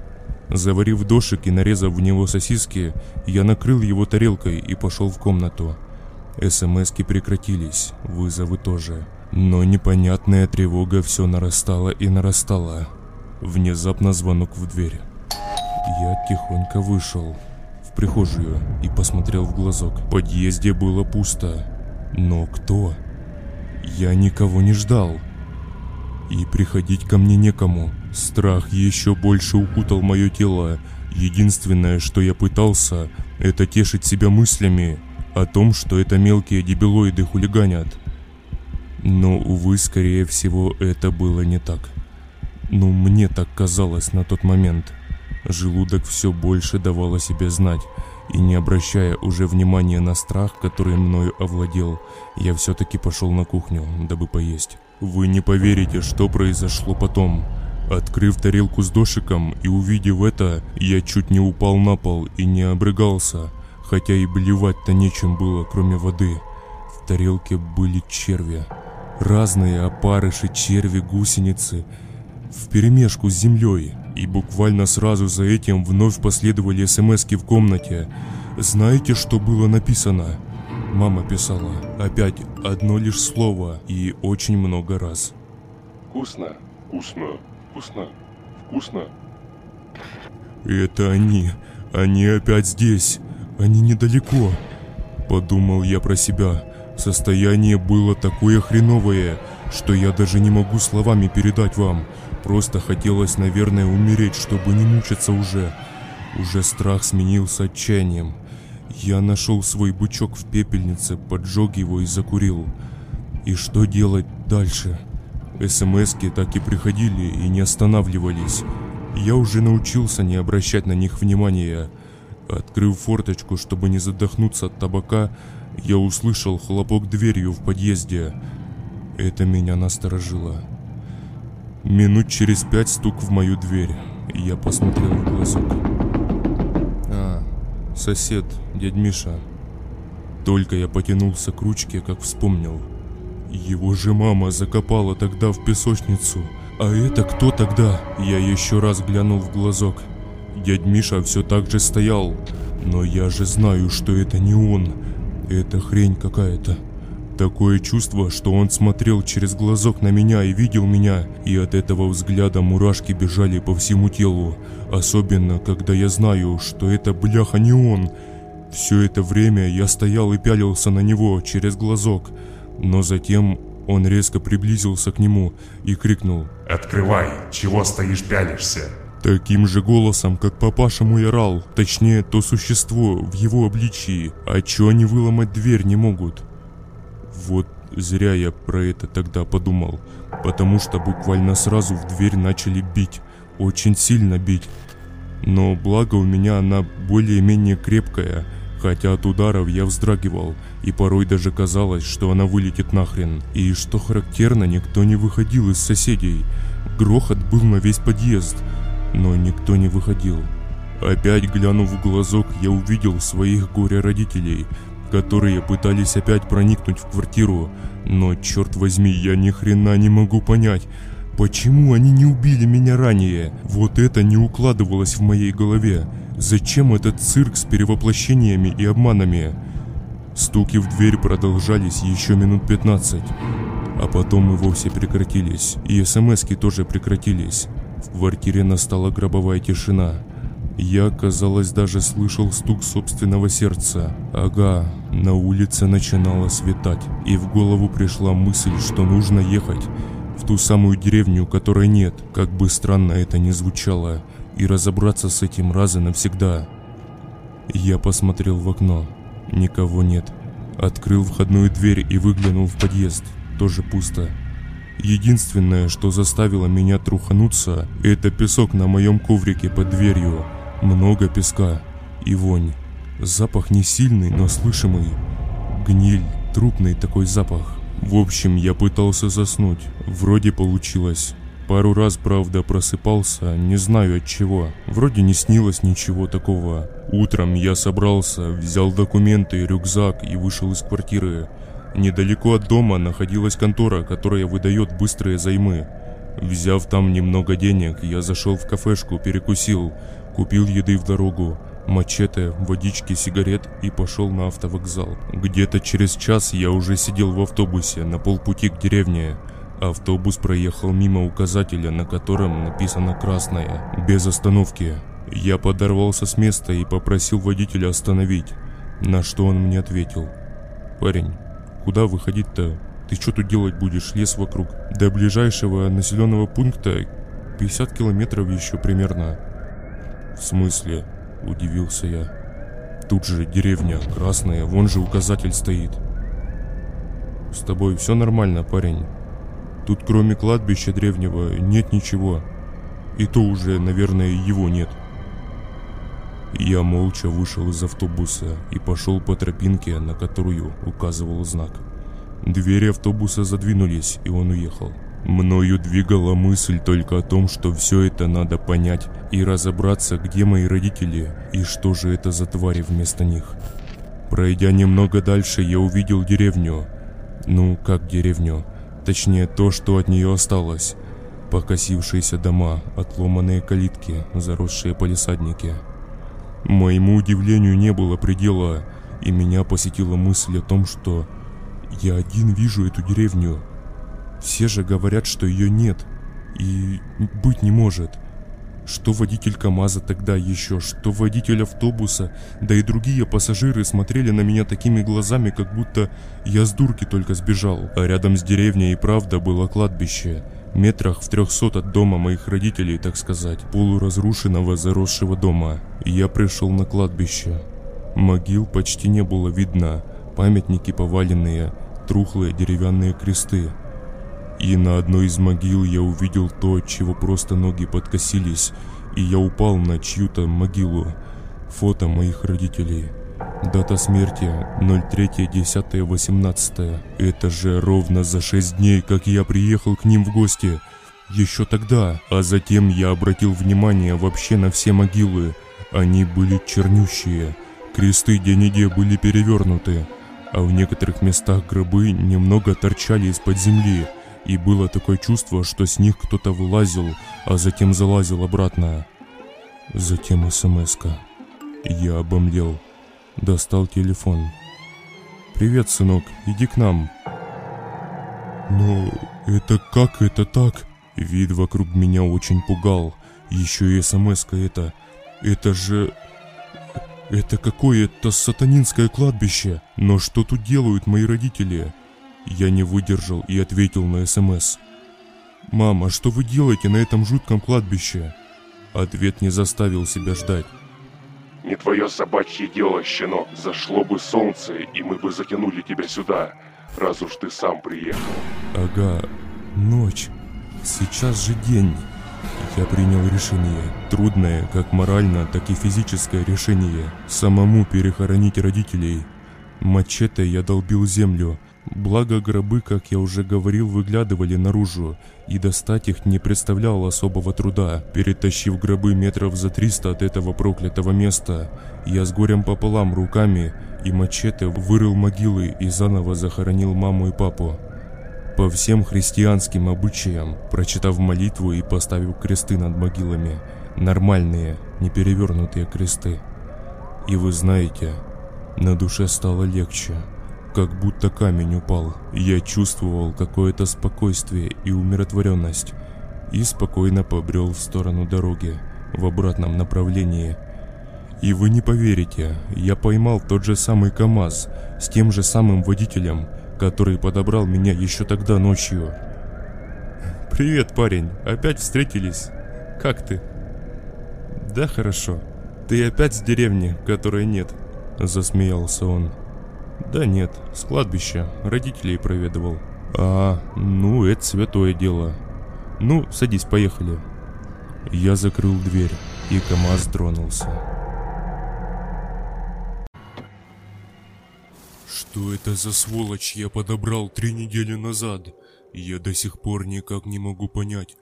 Заварив дошик и нарезав в него сосиски, я накрыл его тарелкой и пошел в комнату. СМСки прекратились, вызовы тоже. Но непонятная тревога все нарастала и нарастала. Внезапно звонок в дверь. Я тихонько вышел в прихожую и посмотрел в глазок. В подъезде было пусто. Но кто? Я никого не ждал. И приходить ко мне некому. Страх еще больше укутал мое тело. Единственное, что я пытался, это тешить себя мыслями о том, что это мелкие дебилоиды хулиганят. Но, увы, скорее всего, это было не так. Ну, мне так казалось на тот момент. Желудок все больше давал о себе знать, и не обращая уже внимания на страх, который мною овладел, я все-таки пошел на кухню, дабы поесть. Вы не поверите, что произошло потом. Открыв тарелку с дошиком и увидев это, я чуть не упал на пол и не обрыгался, хотя и блевать-то нечем было, кроме воды. В тарелке были черви. Разные опарыши, черви, гусеницы – в перемешку с землей, и буквально сразу за этим вновь последовали смски в комнате. Знаете, что было написано? Мама писала. Опять одно лишь слово и очень много раз. Вкусно, вкусно, вкусно, вкусно. Это они. Они опять здесь. Они недалеко. Подумал я про себя. Состояние было такое хреновое, что я даже не могу словами передать вам. Просто хотелось, наверное, умереть, чтобы не мучиться уже. Уже страх сменился отчаянием. Я нашел свой бычок в пепельнице, поджег его и закурил. И что делать дальше? СМСки так и приходили и не останавливались. Я уже научился не обращать на них внимания. Открыв форточку, чтобы не задохнуться от табака, я услышал хлопок дверью в подъезде. Это меня насторожило. Минут через пять стук в мою дверь. Я посмотрел в глазок. А, сосед, дядь Миша. Только я потянулся к ручке, как вспомнил. Его же мама закопала тогда в песочницу. А это кто тогда? Я еще раз глянул в глазок. Дядь Миша все так же стоял. Но я же знаю, что это не он. Это хрень какая-то. Такое чувство, что он смотрел через глазок на меня и видел меня, и от этого взгляда мурашки бежали по всему телу. Особенно, когда я знаю, что это бляха не он. Все это время я стоял и пялился на него через глазок, но затем он резко приблизился к нему и крикнул «Открывай! Чего стоишь пялишься?» Таким же голосом, как папаша мой орал, точнее, то существо в его обличии, а чё они выломать дверь не могут? Вот зря я про это тогда подумал, потому что буквально сразу в дверь начали бить, очень сильно бить. Но благо у меня она более-менее крепкая, хотя от ударов я вздрагивал, и порой даже казалось, что она вылетит нахрен. И что характерно, никто не выходил из соседей. Грохот был на весь подъезд, но никто не выходил. Опять глянув в глазок, я увидел своих горе-родителей, которые пытались опять проникнуть в квартиру, но черт возьми, я ни хрена не могу понять, почему они не убили меня ранее. Вот это не укладывалось в моей голове. Зачем этот цирк с перевоплощениями и обманами? Стуки в дверь продолжались еще минут 15, а потом и вовсе прекратились, и смски тоже прекратились. В квартире настала гробовая тишина. Я, казалось, даже слышал стук собственного сердца. Ага, на улице начинало светать, и в голову пришла мысль, что нужно ехать в ту самую деревню, которой нет, как бы странно это ни звучало, и разобраться с этим раз и навсегда. Я посмотрел в окно. Никого нет. Открыл входную дверь и выглянул в подъезд. Тоже пусто. Единственное, что заставило меня трухануться, это песок на моем коврике под дверью. Много песка и вонь. Запах не сильный, но слышимый. Гниль, трупный такой запах. В общем, я пытался заснуть. Вроде получилось. Пару раз, правда, просыпался, не знаю от чего. Вроде не снилось ничего такого. Утром я собрался, взял документы, рюкзак и вышел из квартиры. Недалеко от дома находилась контора, которая выдает быстрые займы. Взяв там немного денег, я зашел в кафешку, перекусил, купил еды в дорогу, мачете, водички, сигарет и пошел на автовокзал. Где-то через час я уже сидел в автобусе на полпути к деревне. Автобус проехал мимо указателя, на котором написано «красное», без остановки. Я подорвался с места и попросил водителя остановить, на что он мне ответил. «Парень, куда выходить-то? Ты что тут делать будешь? Лес вокруг. До ближайшего населенного пункта 50 километров еще примерно». «В смысле?» – удивился я. «Тут же деревня, красная, вон же указатель стоит». «С тобой все нормально, парень?» Тут кроме кладбища древнего нет ничего. И то уже, наверное, его нет. Я молча вышел из автобуса и пошел по тропинке, на которую указывал знак. Двери автобуса задвинулись, и он уехал. Мною двигала мысль только о том, что все это надо понять и разобраться, где мои родители и что же это за твари вместо них. Пройдя немного дальше, я увидел деревню. Ну, как деревню? Точнее, то, что от нее осталось. Покосившиеся дома, отломанные калитки, заросшие полисадники. Моему удивлению не было предела, и меня посетила мысль о том, что я один вижу эту деревню. Все же говорят, что ее нет, и быть не может. Что водитель КамАЗа тогда еще, что водитель автобуса, да и другие пассажиры смотрели на меня такими глазами, как будто я с дурки только сбежал. А рядом с деревней и правда было кладбище. Метрах в трехсот от дома моих родителей, так сказать, полуразрушенного заросшего дома. Я пришел на кладбище. Могил почти не было видно, памятники поваленные, трухлые деревянные кресты. И на одной из могил я увидел то, от чего просто ноги подкосились, и я упал на чью-то могилу. Фото моих родителей. Дата смерти 03.10.18. Это же ровно за 6 дней, как я приехал к ним в гости. Еще тогда, а затем я обратил внимание вообще на все могилы. Они были чернющие. Кресты где-нигде были перевернуты, а в некоторых местах гробы немного торчали из-под земли и было такое чувство, что с них кто-то вылазил, а затем залазил обратно. Затем смс -ка. Я обомлел. Достал телефон. «Привет, сынок, иди к нам». «Но это как это так?» Вид вокруг меня очень пугал. Еще и смс это. Это же... Это какое-то сатанинское кладбище. Но что тут делают мои родители? Я не выдержал и ответил на СМС. «Мама, что вы делаете на этом жутком кладбище?» Ответ не заставил себя ждать. Не твое собачье дело, щенок. Зашло бы солнце, и мы бы затянули тебя сюда, раз уж ты сам приехал. Ага, ночь. Сейчас же день. Я принял решение. Трудное, как морально, так и физическое решение. Самому перехоронить родителей. Мачете я долбил землю, Благо гробы, как я уже говорил, выглядывали наружу, и достать их не представляло особого труда. Перетащив гробы метров за 300 от этого проклятого места, я с горем пополам руками и мачете вырыл могилы и заново захоронил маму и папу. По всем христианским обычаям, прочитав молитву и поставив кресты над могилами, нормальные, не перевернутые кресты. И вы знаете, на душе стало легче как будто камень упал. Я чувствовал какое-то спокойствие и умиротворенность. И спокойно побрел в сторону дороги, в обратном направлении. И вы не поверите, я поймал тот же самый КАМАЗ с тем же самым водителем, который подобрал меня еще тогда ночью. «Привет, парень, опять встретились? Как ты?» «Да хорошо. Ты опять с деревни, которой нет?» Засмеялся он. Да нет, с кладбища, родителей проведывал. А, ну, это святое дело. Ну, садись, поехали. Я закрыл дверь, и КамАЗ тронулся. Что это за сволочь я подобрал три недели назад? Я до сих пор никак не могу понять.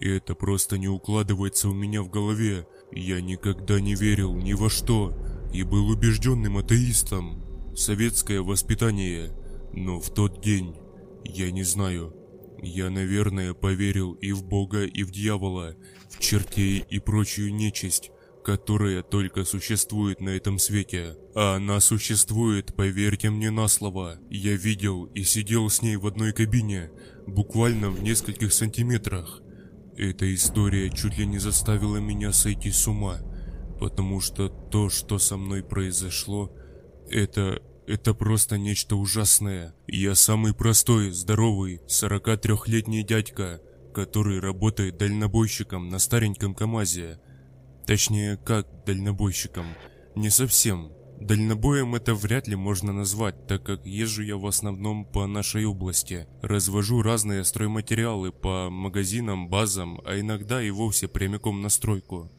Это просто не укладывается у меня в голове. Я никогда не верил ни во что и был убежденным атеистом. Советское воспитание. Но в тот день, я не знаю, я, наверное, поверил и в Бога, и в дьявола, в чертей и прочую нечисть, которая только существует на этом свете. А она существует, поверьте мне на слово. Я видел и сидел с ней в одной кабине, буквально в нескольких сантиметрах. Эта история чуть ли не заставила меня сойти с ума, потому что то, что со мной произошло, это... Это просто нечто ужасное. Я самый простой, здоровый, 43-летний дядька, который работает дальнобойщиком на стареньком КамАЗе. Точнее, как дальнобойщиком. Не совсем. Дальнобоем это вряд ли можно назвать, так как езжу я в основном по нашей области. Развожу разные стройматериалы по магазинам, базам, а иногда и вовсе прямиком на стройку.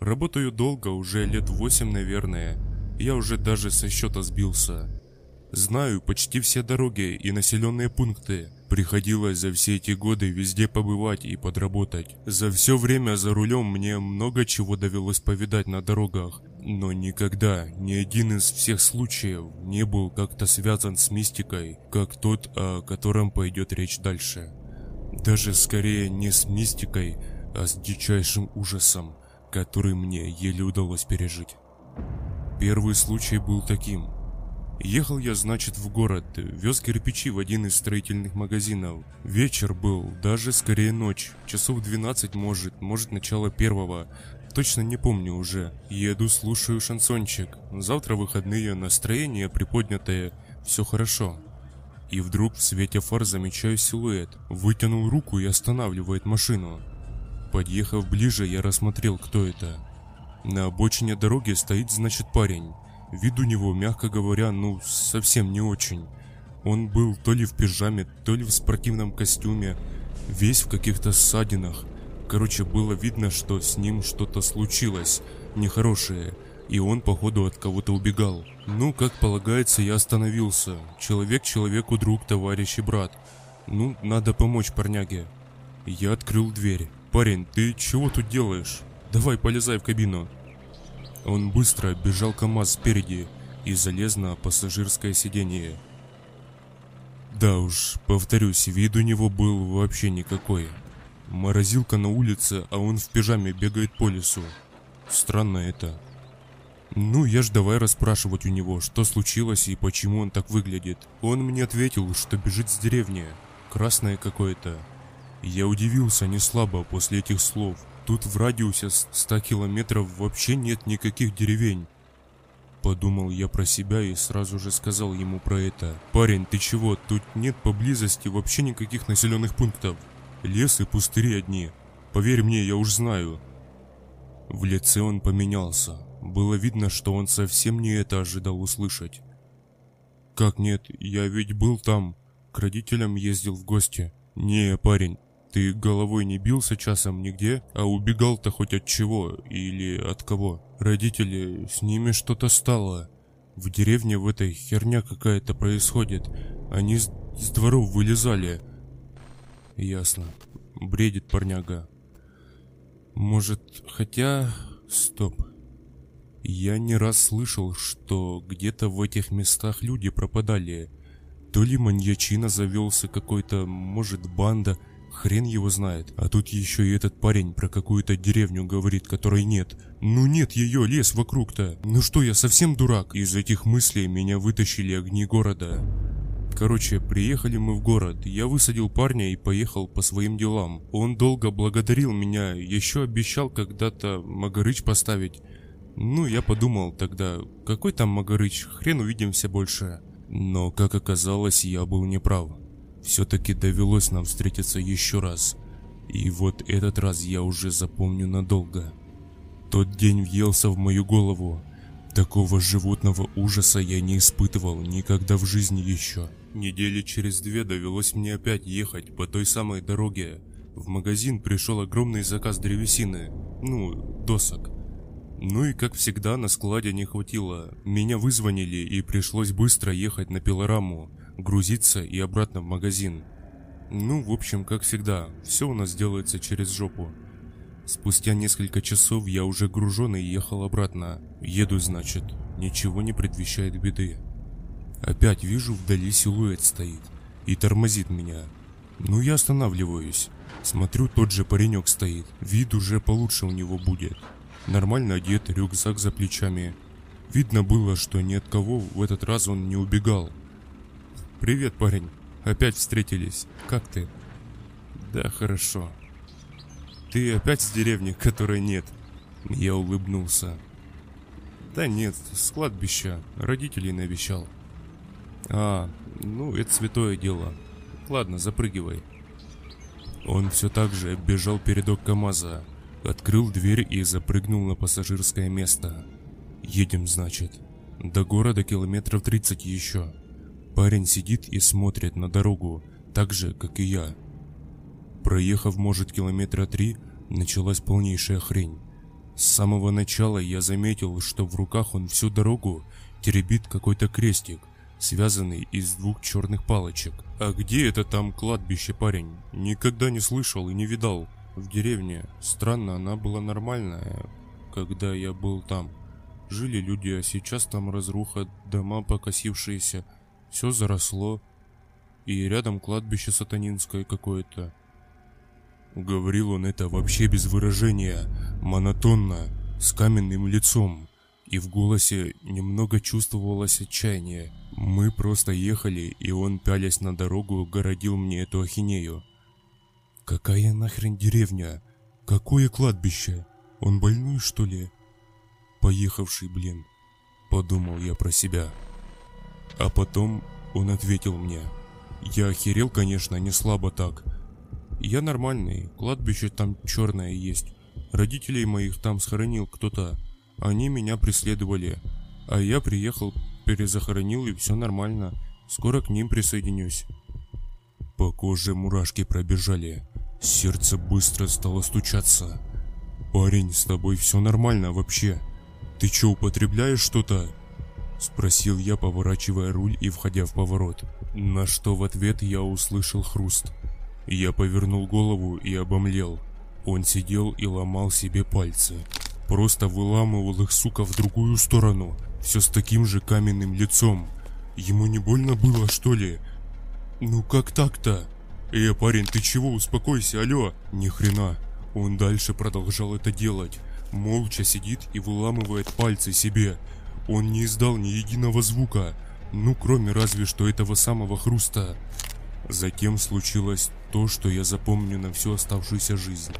Работаю долго, уже лет восемь, наверное. Я уже даже со счета сбился. Знаю почти все дороги и населенные пункты. Приходилось за все эти годы везде побывать и подработать. За все время за рулем мне много чего довелось повидать на дорогах, но никогда ни один из всех случаев не был как-то связан с мистикой, как тот, о котором пойдет речь дальше. Даже скорее не с мистикой, а с дичайшим ужасом, который мне еле удалось пережить. Первый случай был таким. Ехал я, значит, в город, вез кирпичи в один из строительных магазинов. Вечер был, даже скорее ночь, часов 12 может, может начало первого. Точно не помню уже. Еду, слушаю шансончик. Завтра выходные, настроение приподнятое, все хорошо. И вдруг в свете фар замечаю силуэт. Вытянул руку и останавливает машину. Подъехав ближе, я рассмотрел, кто это. На обочине дороги стоит, значит, парень. Вид у него, мягко говоря, ну, совсем не очень. Он был то ли в пижаме, то ли в спортивном костюме, весь в каких-то ссадинах. Короче, было видно, что с ним что-то случилось, нехорошее, и он, походу, от кого-то убегал. Ну, как полагается, я остановился. Человек человеку друг, товарищ и брат. Ну, надо помочь парняге. Я открыл дверь. «Парень, ты чего тут делаешь?» Давай, полезай в кабину. Он быстро бежал КамАЗ спереди и залез на пассажирское сиденье. Да уж, повторюсь, вид у него был вообще никакой. Морозилка на улице, а он в пижаме бегает по лесу. Странно это. Ну, я ж давай расспрашивать у него, что случилось и почему он так выглядит. Он мне ответил, что бежит с деревни. Красное какое-то. Я удивился не слабо после этих слов. Тут в радиусе 100 километров вообще нет никаких деревень. Подумал я про себя и сразу же сказал ему про это. «Парень, ты чего? Тут нет поблизости вообще никаких населенных пунктов. Лес и пустыри одни. Поверь мне, я уж знаю». В лице он поменялся. Было видно, что он совсем не это ожидал услышать. «Как нет? Я ведь был там. К родителям ездил в гости». «Не, парень, ты головой не бился часом нигде, а убегал-то хоть от чего или от кого? Родители, с ними что-то стало. В деревне в этой херня какая-то происходит. Они с, с дворов вылезали. Ясно. Бредит парняга. Может, хотя... Стоп. Я не раз слышал, что где-то в этих местах люди пропадали. То ли маньячина завелся какой-то, может, банда, Хрен его знает. А тут еще и этот парень про какую-то деревню говорит, которой нет. Ну нет ее, лес вокруг-то. Ну что, я совсем дурак? Из этих мыслей меня вытащили огни города. Короче, приехали мы в город. Я высадил парня и поехал по своим делам. Он долго благодарил меня, еще обещал когда-то Магарыч поставить. Ну, я подумал тогда, какой там Магарыч, хрен увидимся больше. Но, как оказалось, я был неправ. Все-таки довелось нам встретиться еще раз. И вот этот раз я уже запомню надолго. Тот день въелся в мою голову. Такого животного ужаса я не испытывал никогда в жизни еще. Недели через две довелось мне опять ехать по той самой дороге. В магазин пришел огромный заказ древесины, ну, досок. Ну и как всегда на складе не хватило. Меня вызвонили и пришлось быстро ехать на пилораму, грузиться и обратно в магазин. Ну, в общем, как всегда, все у нас делается через жопу. Спустя несколько часов я уже груженный ехал обратно. Еду, значит, ничего не предвещает беды. Опять вижу, вдали силуэт стоит и тормозит меня. Ну, я останавливаюсь. Смотрю, тот же паренек стоит. Вид уже получше у него будет. Нормально одет, рюкзак за плечами. Видно было, что ни от кого в этот раз он не убегал. «Привет, парень. Опять встретились. Как ты?» «Да, хорошо. Ты опять с деревни, которой нет?» Я улыбнулся. «Да нет, с кладбища. Родителей навещал». «А, ну, это святое дело. Ладно, запрыгивай». Он все так же бежал передок КамАЗа, открыл дверь и запрыгнул на пассажирское место. Едем, значит. До города километров 30 еще. Парень сидит и смотрит на дорогу, так же, как и я. Проехав, может, километра три, началась полнейшая хрень. С самого начала я заметил, что в руках он всю дорогу теребит какой-то крестик, связанный из двух черных палочек. А где это там кладбище, парень? Никогда не слышал и не видал. В деревне. Странно, она была нормальная, когда я был там. Жили люди, а сейчас там разруха, дома покосившиеся, все заросло. И рядом кладбище сатанинское какое-то. Говорил он это вообще без выражения, монотонно, с каменным лицом и в голосе немного чувствовалось отчаяние. Мы просто ехали, и он, пялясь на дорогу, городил мне эту ахинею. «Какая нахрен деревня? Какое кладбище? Он больной, что ли?» «Поехавший, блин», — подумал я про себя. А потом он ответил мне. «Я охерел, конечно, не слабо так. Я нормальный, кладбище там черное есть. Родителей моих там схоронил кто-то. Они меня преследовали, а я приехал, перезахоронил и все нормально. Скоро к ним присоединюсь. По коже мурашки пробежали. Сердце быстро стало стучаться. «Парень, с тобой все нормально вообще. Ты че, употребляешь что-то?» Спросил я, поворачивая руль и входя в поворот. На что в ответ я услышал хруст. Я повернул голову и обомлел. Он сидел и ломал себе пальцы. Просто выламывал их, сука, в другую сторону. Все с таким же каменным лицом. Ему не больно было, что ли? Ну как так-то? Эй, парень, ты чего? Успокойся, алло. Ни хрена. Он дальше продолжал это делать. Молча сидит и выламывает пальцы себе. Он не издал ни единого звука. Ну, кроме разве что этого самого хруста. Затем случилось то, что я запомню на всю оставшуюся жизнь.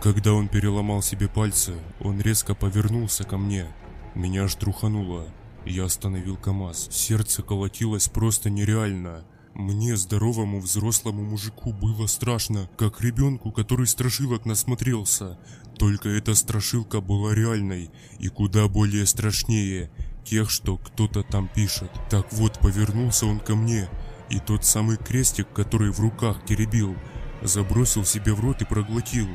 Когда он переломал себе пальцы, он резко повернулся ко мне. Меня аж трухануло. Я остановил КамАЗ. Сердце колотилось просто нереально. Мне, здоровому взрослому мужику, было страшно, как ребенку, который страшилок насмотрелся. Только эта страшилка была реальной и куда более страшнее тех, что кто-то там пишет. Так вот, повернулся он ко мне, и тот самый крестик, который в руках теребил, забросил себе в рот и проглотил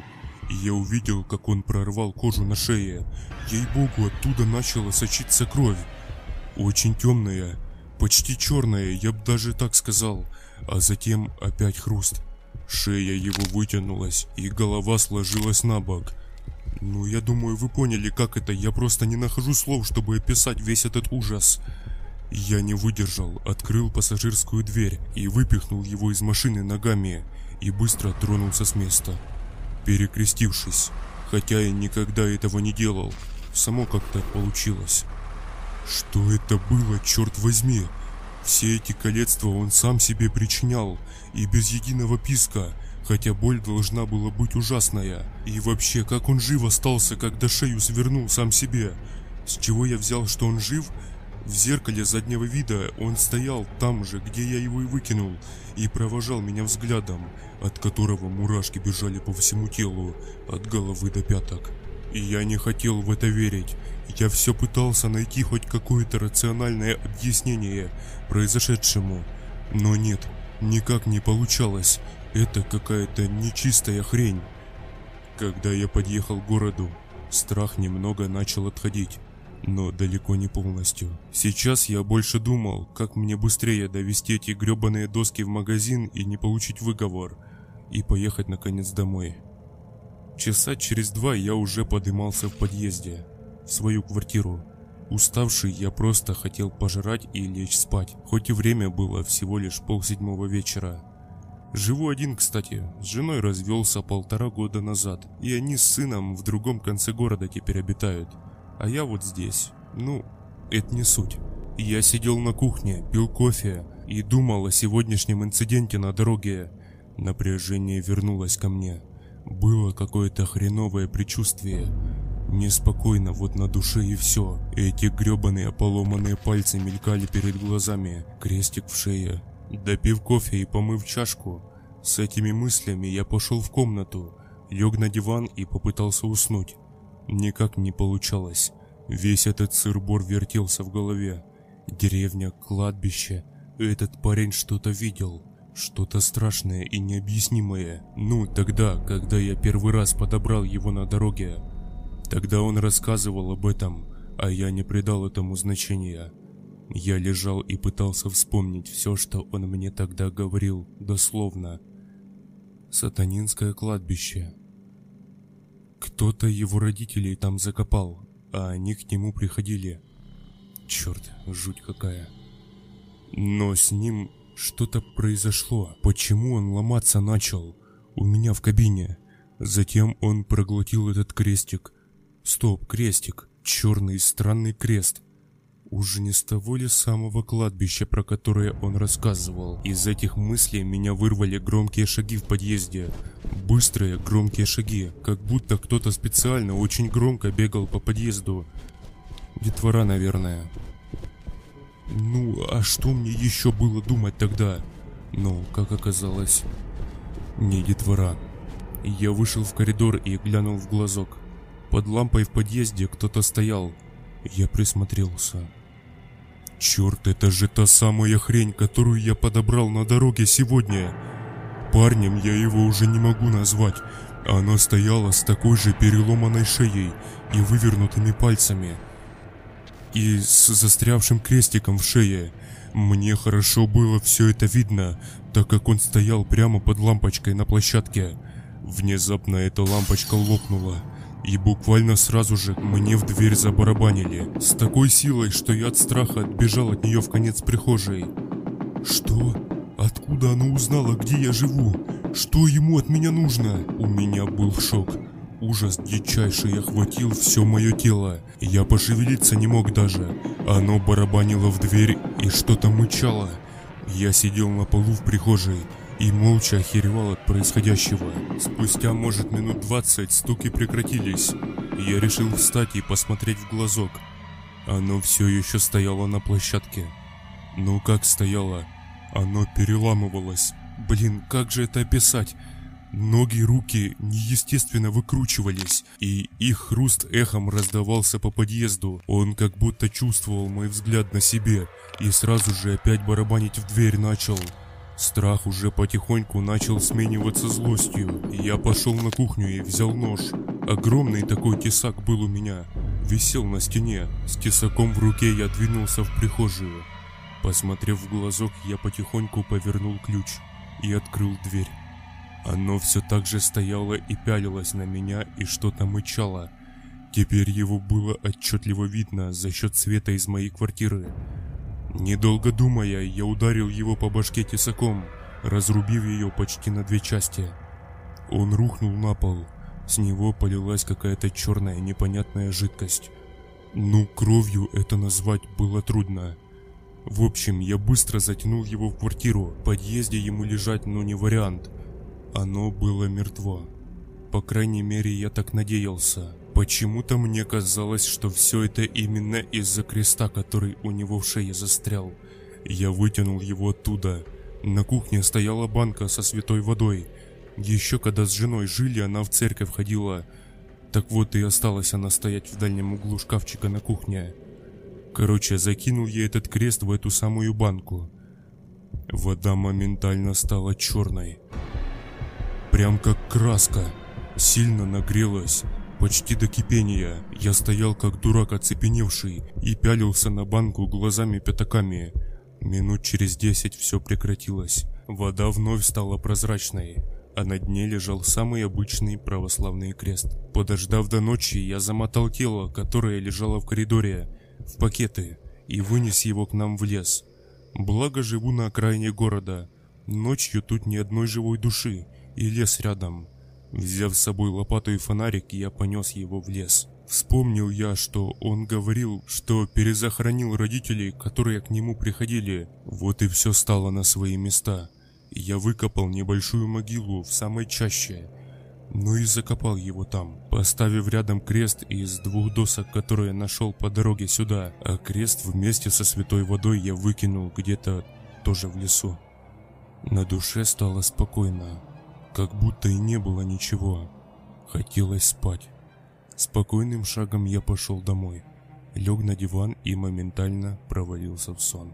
и я увидел, как он прорвал кожу на шее. Ей-богу, оттуда начала сочиться кровь. Очень темная, почти черная, я бы даже так сказал. А затем опять хруст. Шея его вытянулась, и голова сложилась на бок. Ну, я думаю, вы поняли, как это. Я просто не нахожу слов, чтобы описать весь этот ужас. Я не выдержал, открыл пассажирскую дверь и выпихнул его из машины ногами и быстро тронулся с места перекрестившись, хотя я никогда этого не делал. Само как-то получилось. Что это было, черт возьми? Все эти колецства он сам себе причинял, и без единого писка, хотя боль должна была быть ужасная. И вообще, как он жив остался, когда шею свернул сам себе? С чего я взял, что он жив, в зеркале заднего вида он стоял там же, где я его и выкинул, и провожал меня взглядом, от которого мурашки бежали по всему телу, от головы до пяток. И я не хотел в это верить. Я все пытался найти хоть какое-то рациональное объяснение произошедшему. Но нет, никак не получалось. Это какая-то нечистая хрень. Когда я подъехал к городу, страх немного начал отходить, но далеко не полностью. Сейчас я больше думал, как мне быстрее довести эти гребаные доски в магазин и не получить выговор, и поехать наконец домой. Часа через два я уже подымался в подъезде, свою квартиру. Уставший, я просто хотел пожрать и лечь спать, хоть и время было всего лишь полседьмого вечера. Живу один, кстати. С женой развелся полтора года назад. И они с сыном в другом конце города теперь обитают. А я вот здесь. Ну, это не суть. Я сидел на кухне, пил кофе и думал о сегодняшнем инциденте на дороге. Напряжение вернулось ко мне. Было какое-то хреновое предчувствие. Неспокойно вот на душе и все. Эти гребаные поломанные пальцы мелькали перед глазами. Крестик в шее. Допив кофе и помыв чашку, с этими мыслями я пошел в комнату, лег на диван и попытался уснуть. Никак не получалось. Весь этот сыр-бор вертелся в голове. Деревня, кладбище. Этот парень что-то видел. Что-то страшное и необъяснимое. Ну, тогда, когда я первый раз подобрал его на дороге. Тогда он рассказывал об этом, а я не придал этому значения. Я лежал и пытался вспомнить все, что он мне тогда говорил, дословно. Сатанинское кладбище. Кто-то его родителей там закопал, а они к нему приходили. Черт, жуть какая. Но с ним что-то произошло. Почему он ломаться начал? У меня в кабине. Затем он проглотил этот крестик. Стоп, крестик. Черный странный крест. Уже не с того ли самого кладбища, про которое он рассказывал? Из этих мыслей меня вырвали громкие шаги в подъезде. Быстрые, громкие шаги, как будто кто-то специально очень громко бегал по подъезду. Детвора, наверное. Ну, а что мне еще было думать тогда? Но, как оказалось, не детвора. Я вышел в коридор и глянул в глазок. Под лампой в подъезде кто-то стоял. Я присмотрелся. Черт, это же та самая хрень, которую я подобрал на дороге сегодня. Парнем я его уже не могу назвать. Она стояла с такой же переломанной шеей и вывернутыми пальцами. И с застрявшим крестиком в шее. Мне хорошо было все это видно, так как он стоял прямо под лампочкой на площадке. Внезапно эта лампочка лопнула. И буквально сразу же мне в дверь забарабанили. С такой силой, что я от страха отбежал от нее в конец прихожей. Что? Откуда она узнала, где я живу? Что ему от меня нужно? У меня был шок. Ужас дичайший охватил все мое тело. Я пошевелиться не мог даже. Оно барабанило в дверь и что-то мычало. Я сидел на полу в прихожей и молча охеревал от происходящего. Спустя, может, минут двадцать стуки прекратились. Я решил встать и посмотреть в глазок. Оно все еще стояло на площадке. Ну как стояло? Оно переламывалось. Блин, как же это описать? Ноги руки неестественно выкручивались, и их хруст эхом раздавался по подъезду. Он как будто чувствовал мой взгляд на себе, и сразу же опять барабанить в дверь начал. Страх уже потихоньку начал смениваться злостью. Я пошел на кухню и взял нож. Огромный такой тесак был у меня. Висел на стене. С тесаком в руке я двинулся в прихожую. Посмотрев в глазок, я потихоньку повернул ключ и открыл дверь. Оно все так же стояло и пялилось на меня и что-то мычало. Теперь его было отчетливо видно за счет света из моей квартиры. Недолго думая, я ударил его по башке тесаком, разрубив ее почти на две части. Он рухнул на пол. С него полилась какая-то черная непонятная жидкость. Ну, кровью это назвать было трудно. В общем, я быстро затянул его в квартиру. В подъезде ему лежать, но не вариант. Оно было мертво. По крайней мере, я так надеялся. Почему-то мне казалось, что все это именно из-за креста, который у него в шее застрял. Я вытянул его оттуда. На кухне стояла банка со святой водой. Еще когда с женой жили, она в церковь ходила. Так вот и осталась она стоять в дальнем углу шкафчика на кухне. Короче, закинул я этот крест в эту самую банку. Вода моментально стала черной. Прям как краска. Сильно нагрелась. Почти до кипения. Я стоял как дурак оцепеневший и пялился на банку глазами-пятаками. Минут через десять все прекратилось. Вода вновь стала прозрачной, а на дне лежал самый обычный православный крест. Подождав до ночи, я замотал тело, которое лежало в коридоре, в пакеты и вынес его к нам в лес. Благо живу на окраине города. Ночью тут ни одной живой души и лес рядом. Взяв с собой лопату и фонарик, я понес его в лес. Вспомнил я, что он говорил, что перезахоронил родителей, которые к нему приходили. Вот и все стало на свои места. Я выкопал небольшую могилу в самой чаще, ну и закопал его там, поставив рядом крест из двух досок, которые нашел по дороге сюда, а крест вместе со святой водой я выкинул где-то тоже в лесу. На душе стало спокойно, как будто и не было ничего. Хотелось спать. Спокойным шагом я пошел домой, лег на диван и моментально провалился в сон.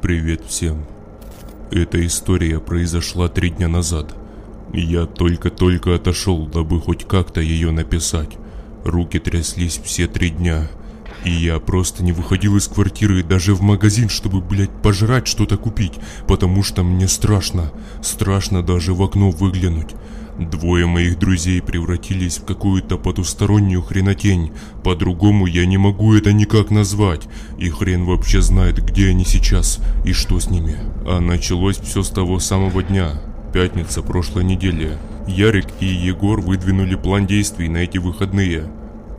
Привет всем. Эта история произошла три дня назад. Я только-только отошел, дабы хоть как-то ее написать. Руки тряслись все три дня. И я просто не выходил из квартиры даже в магазин, чтобы, блядь, пожрать что-то купить, потому что мне страшно. Страшно даже в окно выглянуть. Двое моих друзей превратились в какую-то потустороннюю хренотень. По-другому я не могу это никак назвать. И хрен вообще знает, где они сейчас и что с ними. А началось все с того самого дня. Пятница прошлой недели. Ярик и Егор выдвинули план действий на эти выходные.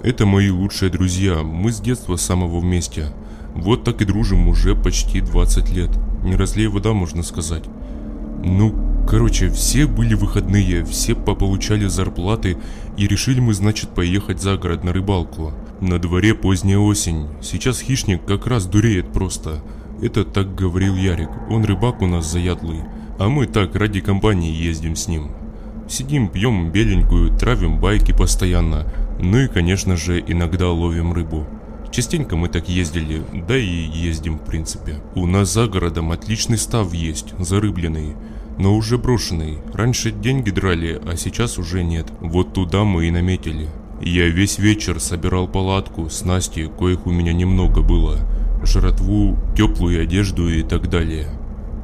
Это мои лучшие друзья, мы с детства самого вместе. Вот так и дружим уже почти 20 лет. Не разлей вода, можно сказать. Ну, Короче, все были выходные, все пополучали зарплаты и решили мы, значит, поехать за город на рыбалку. На дворе поздняя осень, сейчас хищник как раз дуреет просто. Это так говорил Ярик, он рыбак у нас заядлый, а мы так ради компании ездим с ним. Сидим, пьем беленькую, травим байки постоянно, ну и, конечно же, иногда ловим рыбу. Частенько мы так ездили, да и ездим в принципе. У нас за городом отличный став есть, зарыбленный но уже брошенный. Раньше деньги драли, а сейчас уже нет. Вот туда мы и наметили. Я весь вечер собирал палатку, снасти, коих у меня немного было, жратву, теплую одежду и так далее.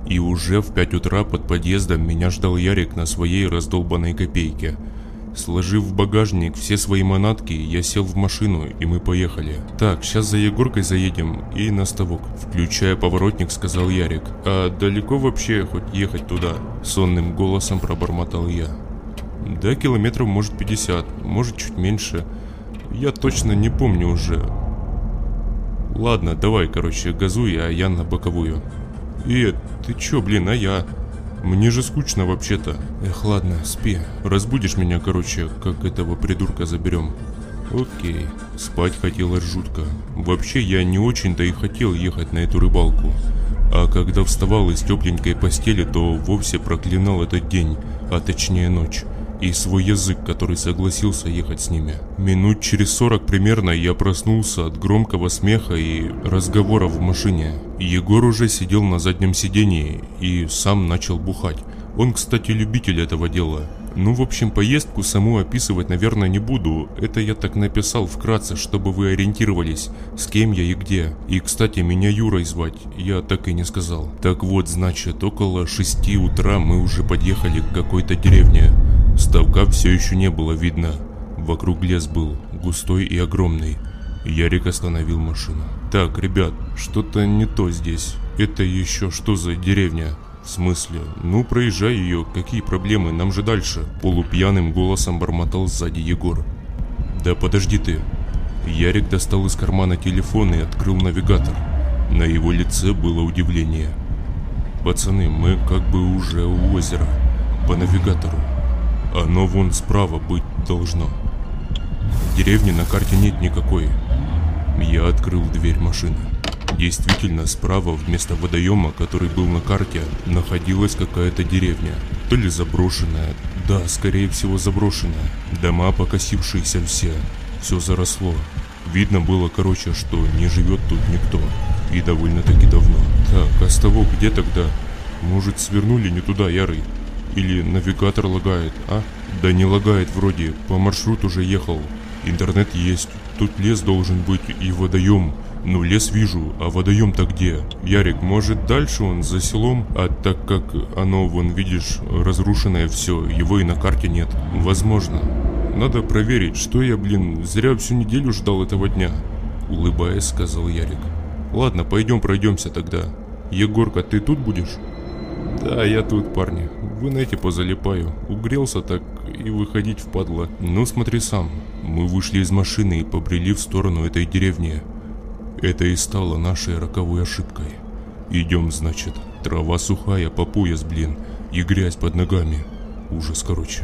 И уже в 5 утра под подъездом меня ждал Ярик на своей раздолбанной копейке – Сложив в багажник все свои манатки, я сел в машину и мы поехали. Так, сейчас за Егоркой заедем и на ставок. Включая поворотник, сказал Ярик. А далеко вообще хоть ехать туда? Сонным голосом пробормотал я. Да, километров может 50, может чуть меньше. Я точно не помню уже. Ладно, давай, короче, газуй, а я на боковую. Э, ты чё, блин, а я? Мне же скучно вообще-то. Эх, ладно, спи. Разбудишь меня, короче, как этого придурка заберем. Окей. Спать хотелось жутко. Вообще, я не очень-то и хотел ехать на эту рыбалку. А когда вставал из тепленькой постели, то вовсе проклинал этот день, а точнее ночь и свой язык, который согласился ехать с ними. Минут через сорок примерно я проснулся от громкого смеха и разговора в машине. Егор уже сидел на заднем сидении и сам начал бухать. Он, кстати, любитель этого дела. Ну, в общем, поездку саму описывать, наверное, не буду. Это я так написал вкратце, чтобы вы ориентировались, с кем я и где. И, кстати, меня Юрой звать, я так и не сказал. Так вот, значит, около 6 утра мы уже подъехали к какой-то деревне. Ставка все еще не было видно. Вокруг лес был, густой и огромный. Ярик остановил машину. Так, ребят, что-то не то здесь. Это еще что за деревня? В смысле? Ну, проезжай ее, какие проблемы, нам же дальше. Полупьяным голосом бормотал сзади Егор. Да подожди ты. Ярик достал из кармана телефон и открыл навигатор. На его лице было удивление. Пацаны, мы как бы уже у озера. По навигатору. Оно вон справа быть должно. Деревни на карте нет никакой. Я открыл дверь машины. Действительно, справа вместо водоема, который был на карте, находилась какая-то деревня. То ли заброшенная, да, скорее всего заброшенная. Дома покосившиеся все, все заросло. Видно было, короче, что не живет тут никто. И довольно-таки давно. Так, а с того где тогда? Может свернули не туда, Ярый? Или навигатор лагает, а? Да не лагает вроде, по маршруту уже ехал. Интернет есть, тут лес должен быть и водоем. Ну, лес вижу, а водоем-то где? Ярик, может дальше он за селом? А так как оно, вон видишь, разрушенное все, его и на карте нет. Возможно. Надо проверить, что я, блин, зря всю неделю ждал этого дня. Улыбаясь, сказал Ярик. Ладно, пойдем пройдемся тогда. Егорка, ты тут будешь? Да, я тут, парни. В инете позалипаю. Угрелся так и выходить впадло. Ну, смотри сам. Мы вышли из машины и побрели в сторону этой деревни. Это и стало нашей роковой ошибкой. Идем, значит. Трава сухая, по пояс, блин. И грязь под ногами. Ужас, короче.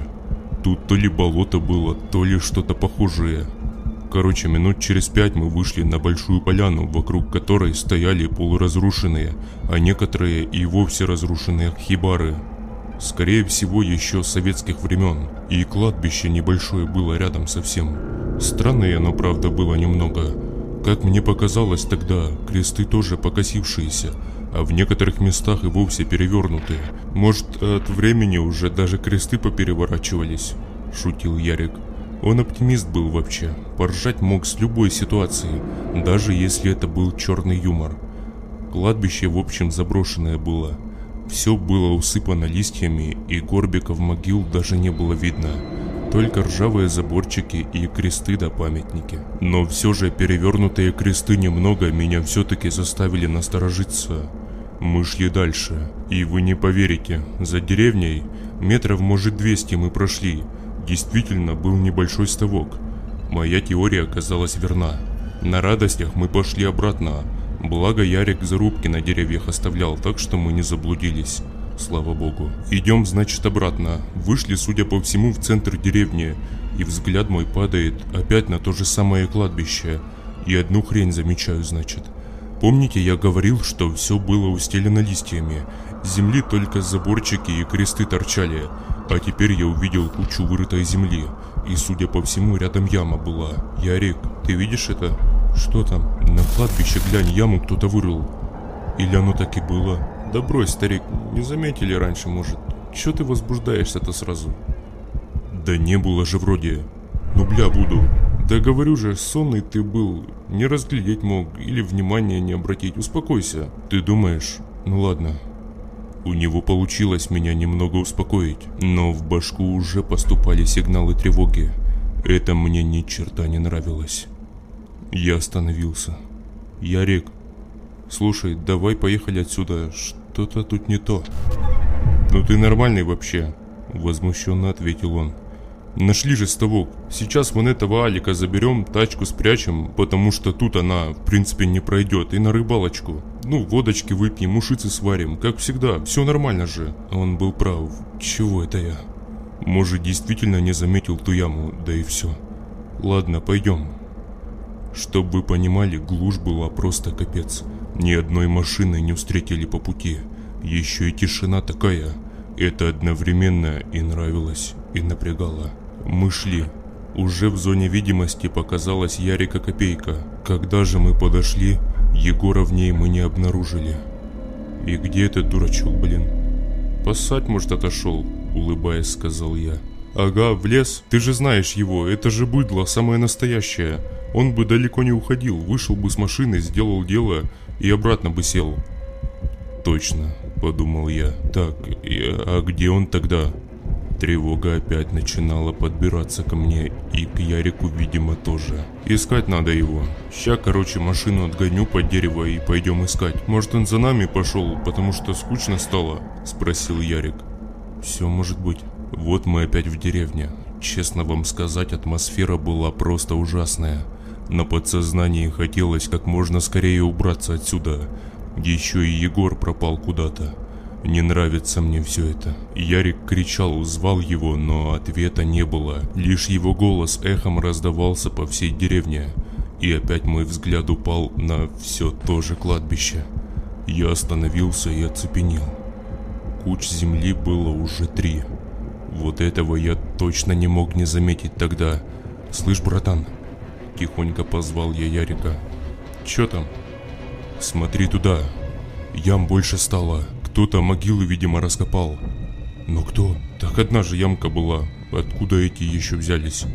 Тут то ли болото было, то ли что-то похожее. Короче, минут через пять мы вышли на большую поляну, вокруг которой стояли полуразрушенные, а некоторые и вовсе разрушенные хибары. Скорее всего, еще советских времен. И кладбище небольшое было рядом совсем. Странное оно, правда, было немного. Как мне показалось тогда, кресты тоже покосившиеся, а в некоторых местах и вовсе перевернутые. Может, от времени уже даже кресты попереворачивались, шутил Ярик. Он оптимист был вообще, поржать мог с любой ситуации, даже если это был черный юмор. Кладбище в общем заброшенное было. Все было усыпано листьями, и горбиков могил даже не было видно. Только ржавые заборчики и кресты да памятники. Но все же перевернутые кресты немного меня все-таки заставили насторожиться. Мы шли дальше, и вы не поверите, за деревней метров может 200 мы прошли. Действительно был небольшой ставок. Моя теория оказалась верна. На радостях мы пошли обратно, благо Ярик зарубки на деревьях оставлял, так что мы не заблудились. Слава богу. Идем, значит, обратно. Вышли, судя по всему, в центр деревни. И взгляд мой падает опять на то же самое кладбище. И одну хрень замечаю, значит. Помните, я говорил, что все было устелено листьями. С земли только заборчики и кресты торчали. А теперь я увидел кучу вырытой земли. И, судя по всему, рядом яма была. Ярик, ты видишь это? Что там? На кладбище, глянь, яму кто-то вырыл. Или оно так и было? Да брось, старик, не заметили раньше, может. Чё ты возбуждаешься-то сразу? Да не было же вроде. Ну бля, буду. Да говорю же, сонный ты был. Не разглядеть мог или внимания не обратить. Успокойся. Ты думаешь? Ну ладно. У него получилось меня немного успокоить, но в башку уже поступали сигналы тревоги. Это мне ни черта не нравилось. Я остановился. Ярик, Слушай, давай поехали отсюда, что-то тут не то. Ну ты нормальный вообще, возмущенно ответил он. Нашли же ставок. Сейчас вон этого Алика заберем, тачку спрячем, потому что тут она, в принципе, не пройдет, и на рыбалочку. Ну, водочки выпьем, ушицы сварим, как всегда, все нормально же. Он был прав. Чего это я? Может, действительно не заметил ту яму, да и все. Ладно, пойдем. Чтоб вы понимали, глушь была просто капец. Ни одной машины не встретили по пути. Еще и тишина такая. Это одновременно и нравилось, и напрягало. Мы шли. Уже в зоне видимости показалась Ярика Копейка. Когда же мы подошли, Егора в ней мы не обнаружили. И где этот дурачок, блин? Поссать, может, отошел, улыбаясь, сказал я. Ага, в лес. Ты же знаешь его, это же быдло, самое настоящее. Он бы далеко не уходил, вышел бы с машины, сделал дело и обратно бы сел. Точно, подумал я. Так, и, а где он тогда? Тревога опять начинала подбираться ко мне, и к Ярику, видимо, тоже. Искать надо его. Ща, короче, машину отгоню под дерево и пойдем искать. Может, он за нами пошел, потому что скучно стало? Спросил Ярик. Все может быть. Вот мы опять в деревне. Честно вам сказать, атмосфера была просто ужасная. На подсознании хотелось как можно скорее убраться отсюда. Еще и Егор пропал куда-то. Не нравится мне все это. Ярик кричал, звал его, но ответа не было. Лишь его голос эхом раздавался по всей деревне. И опять мой взгляд упал на все то же кладбище. Я остановился и оцепенел. Куч земли было уже три. Вот этого я точно не мог не заметить тогда. «Слышь, братан!» Тихонько позвал я Ярика. «Чё там?» «Смотри туда. Ям больше стало. Кто-то могилы, видимо, раскопал». «Но кто?» «Так одна же ямка была. Откуда эти еще взялись?»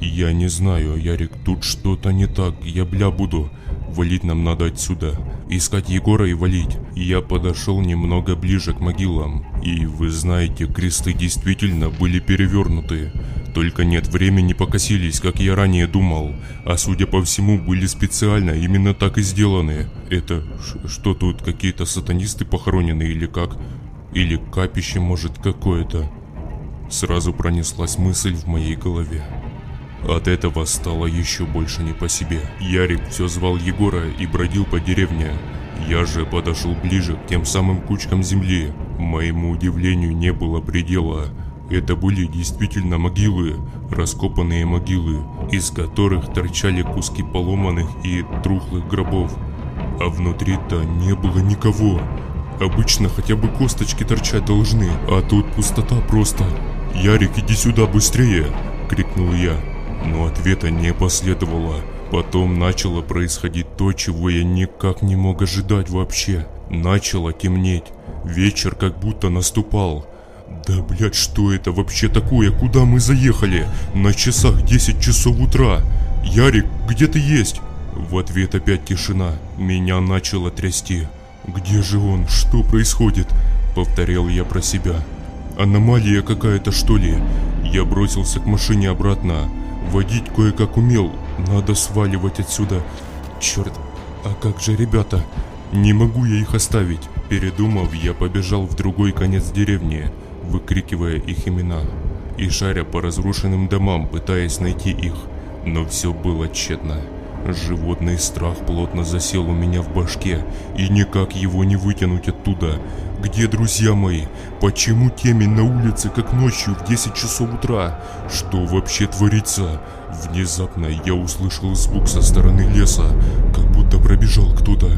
«Я не знаю, Ярик, тут что-то не так. Я бля буду. Валить нам надо отсюда. Искать Егора и валить. Я подошел немного ближе к могилам. И вы знаете, кресты действительно были перевернуты. Только нет, времени покосились, как я ранее думал. А судя по всему, были специально именно так и сделаны. Это что тут, какие-то сатанисты похоронены или как? Или капище может какое-то? Сразу пронеслась мысль в моей голове. От этого стало еще больше не по себе. Ярик все звал Егора и бродил по деревне. Я же подошел ближе к тем самым кучкам земли. Моему удивлению не было предела. Это были действительно могилы, раскопанные могилы, из которых торчали куски поломанных и трухлых гробов. А внутри-то не было никого. Обычно хотя бы косточки торчать должны, а тут пустота просто. «Ярик, иди сюда быстрее!» – крикнул я но ответа не последовало. Потом начало происходить то, чего я никак не мог ожидать вообще. Начало темнеть. Вечер как будто наступал. Да блять, что это вообще такое? Куда мы заехали? На часах 10 часов утра. Ярик, где ты есть? В ответ опять тишина. Меня начало трясти. Где же он? Что происходит? Повторял я про себя. Аномалия какая-то что ли? Я бросился к машине обратно. Водить кое-как умел, надо сваливать отсюда. Черт, а как же ребята? Не могу я их оставить. Передумав, я побежал в другой конец деревни, выкрикивая их имена и шаря по разрушенным домам, пытаясь найти их. Но все было тщетно. Животный страх плотно засел у меня в башке, и никак его не вытянуть оттуда. Где друзья мои? Почему темень на улице, как ночью в 10 часов утра? Что вообще творится? Внезапно я услышал звук со стороны леса, как будто пробежал кто-то.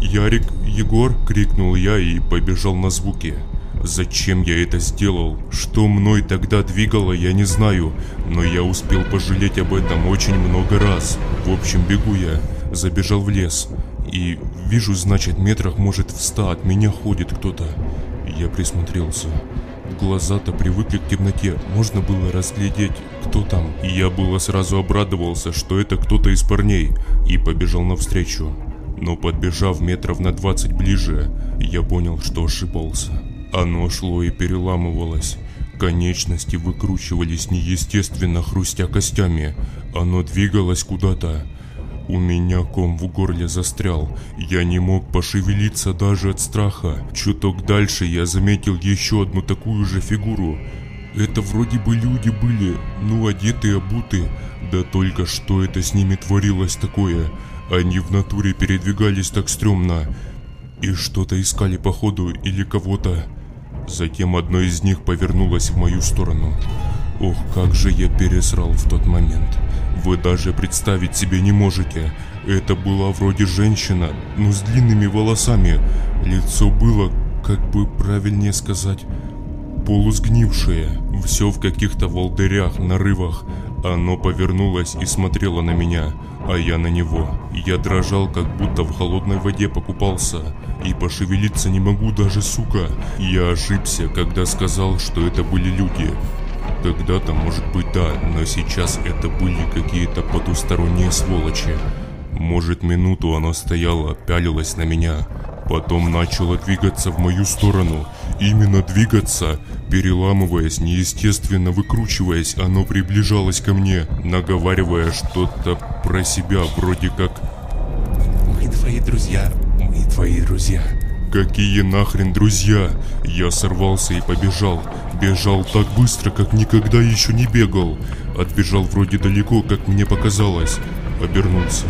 «Ярик, Егор!» – крикнул я и побежал на звуки. Зачем я это сделал? Что мной тогда двигало, я не знаю, но я успел пожалеть об этом очень много раз. В общем, бегу я, забежал в лес. И вижу, значит, метрах, может, в ста от меня ходит кто-то. Я присмотрелся. Глаза-то привыкли к темноте, можно было разглядеть, кто там. И я было сразу обрадовался, что это кто-то из парней, и побежал навстречу. Но подбежав метров на 20 ближе, я понял, что ошибался. Оно шло и переламывалось. Конечности выкручивались неестественно, хрустя костями. Оно двигалось куда-то. У меня ком в горле застрял. Я не мог пошевелиться даже от страха. Чуток дальше я заметил еще одну такую же фигуру. Это вроде бы люди были, ну одетые, обуты. Да только что это с ними творилось такое? Они в натуре передвигались так стрёмно. И что-то искали походу или кого-то. Затем одно из них повернулось в мою сторону. Ох, как же я пересрал в тот момент. Вы даже представить себе не можете. Это была вроде женщина, но с длинными волосами. Лицо было, как бы правильнее сказать, полусгнившее. Все в каких-то волдырях, нарывах. Оно повернулось и смотрело на меня, а я на него. Я дрожал, как будто в холодной воде покупался. И пошевелиться не могу даже, сука. Я ошибся, когда сказал, что это были люди. Когда-то, может быть, да, но сейчас это были какие-то потусторонние сволочи. Может, минуту оно стояло, пялилось на меня, потом начало двигаться в мою сторону. Именно двигаться, переламываясь, неестественно выкручиваясь, оно приближалось ко мне, наговаривая что-то про себя, вроде как «Мы твои друзья, мы твои друзья». Какие нахрен друзья? Я сорвался и побежал. Бежал так быстро, как никогда еще не бегал. Отбежал вроде далеко, как мне показалось. Обернулся.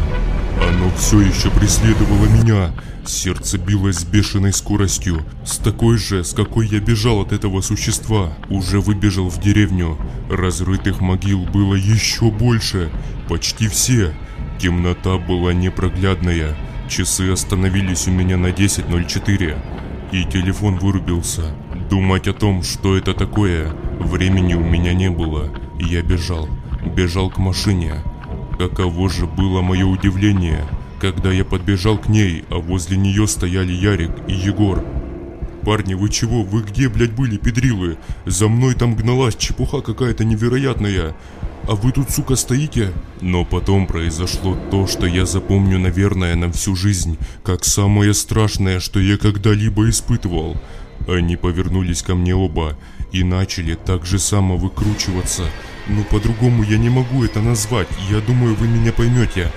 Оно все еще преследовало меня. Сердце билось с бешеной скоростью, с такой же, с какой я бежал от этого существа. Уже выбежал в деревню. Разрытых могил было еще больше. Почти все. Темнота была непроглядная. Часы остановились у меня на 10.04. И телефон вырубился. Думать о том, что это такое, времени у меня не было. Я бежал. Бежал к машине. Каково же было мое удивление, когда я подбежал к ней, а возле нее стояли Ярик и Егор. «Парни, вы чего? Вы где, блядь, были, педрилы? За мной там гналась чепуха какая-то невероятная. А вы тут, сука, стоите?» Но потом произошло то, что я запомню, наверное, на всю жизнь, как самое страшное, что я когда-либо испытывал. Они повернулись ко мне оба и начали так же само выкручиваться – ну, по-другому я не могу это назвать, я думаю, вы меня поймете.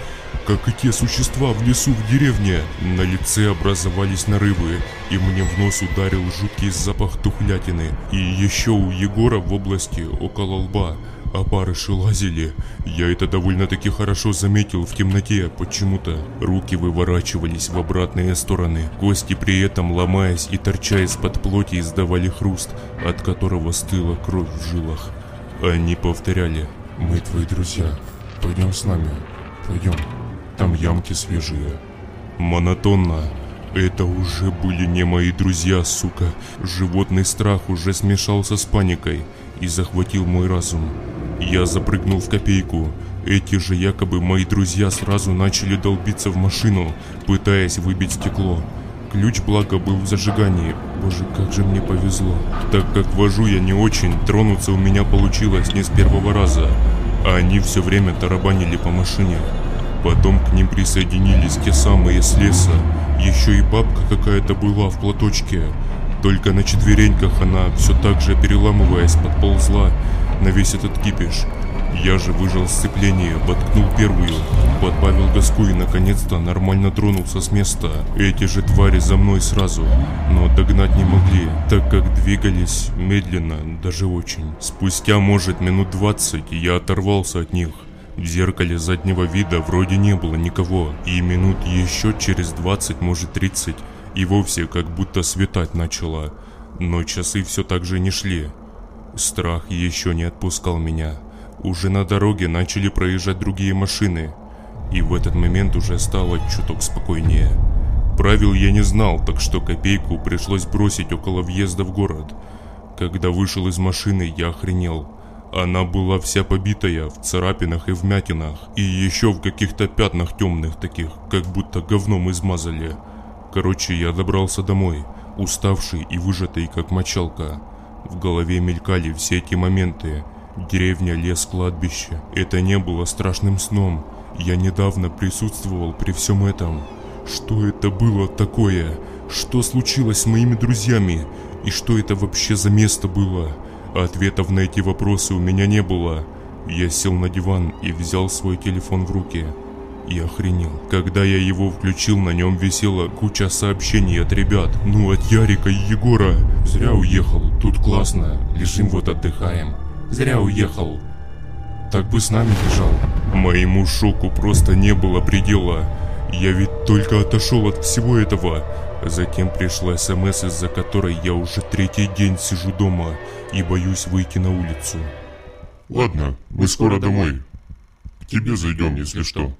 Как и те существа в лесу в деревне, на лице образовались нарывы, и мне в нос ударил жуткий запах тухлятины. И еще у Егора в области, около лба, опарыши лазили. Я это довольно-таки хорошо заметил в темноте почему-то. Руки выворачивались в обратные стороны. Кости при этом, ломаясь и торча из-под плоти, издавали хруст, от которого стыла кровь в жилах. Они повторяли «Мы твои друзья, пойдем с нами, пойдем, там ямки свежие». Монотонно. Это уже были не мои друзья, сука. Животный страх уже смешался с паникой и захватил мой разум. Я запрыгнул в копейку. Эти же якобы мои друзья сразу начали долбиться в машину, пытаясь выбить стекло. Ключ, благо, был в зажигании. Боже, как же мне повезло. Так как вожу я не очень, тронуться у меня получилось не с первого раза. А они все время тарабанили по машине. Потом к ним присоединились те самые с леса. Еще и бабка какая-то была в платочке. Только на четвереньках она, все так же переламываясь, подползла на весь этот кипиш. Я же выжил сцепление, воткнул первую, подбавил газку и наконец-то нормально тронулся с места. Эти же твари за мной сразу, но догнать не могли, так как двигались медленно, даже очень. Спустя, может, минут 20 я оторвался от них. В зеркале заднего вида вроде не было никого, и минут еще через 20, может 30, и вовсе как будто светать начало. Но часы все так же не шли. Страх еще не отпускал меня. Уже на дороге начали проезжать другие машины, и в этот момент уже стало чуток спокойнее. Правил я не знал, так что копейку пришлось бросить около въезда в город. Когда вышел из машины, я охренел. Она была вся побитая, в царапинах и вмятинах, и еще в каких-то пятнах темных таких, как будто говном измазали. Короче, я добрался домой, уставший и выжатый, как мочалка. В голове мелькали все эти моменты, Деревня, лес, кладбище. Это не было страшным сном. Я недавно присутствовал при всем этом. Что это было такое? Что случилось с моими друзьями? И что это вообще за место было? Ответов на эти вопросы у меня не было. Я сел на диван и взял свой телефон в руки. И охренел. Когда я его включил, на нем висела куча сообщений от ребят. Ну, от Ярика и Егора. Зря уехал. Тут классно. Лежим вот отдыхаем. Зря уехал. Так бы с нами лежал. Моему шоку просто не было предела. Я ведь только отошел от всего этого. Затем пришла смс, из-за которой я уже третий день сижу дома и боюсь выйти на улицу. Ладно, мы скоро домой. К тебе зайдем, если что.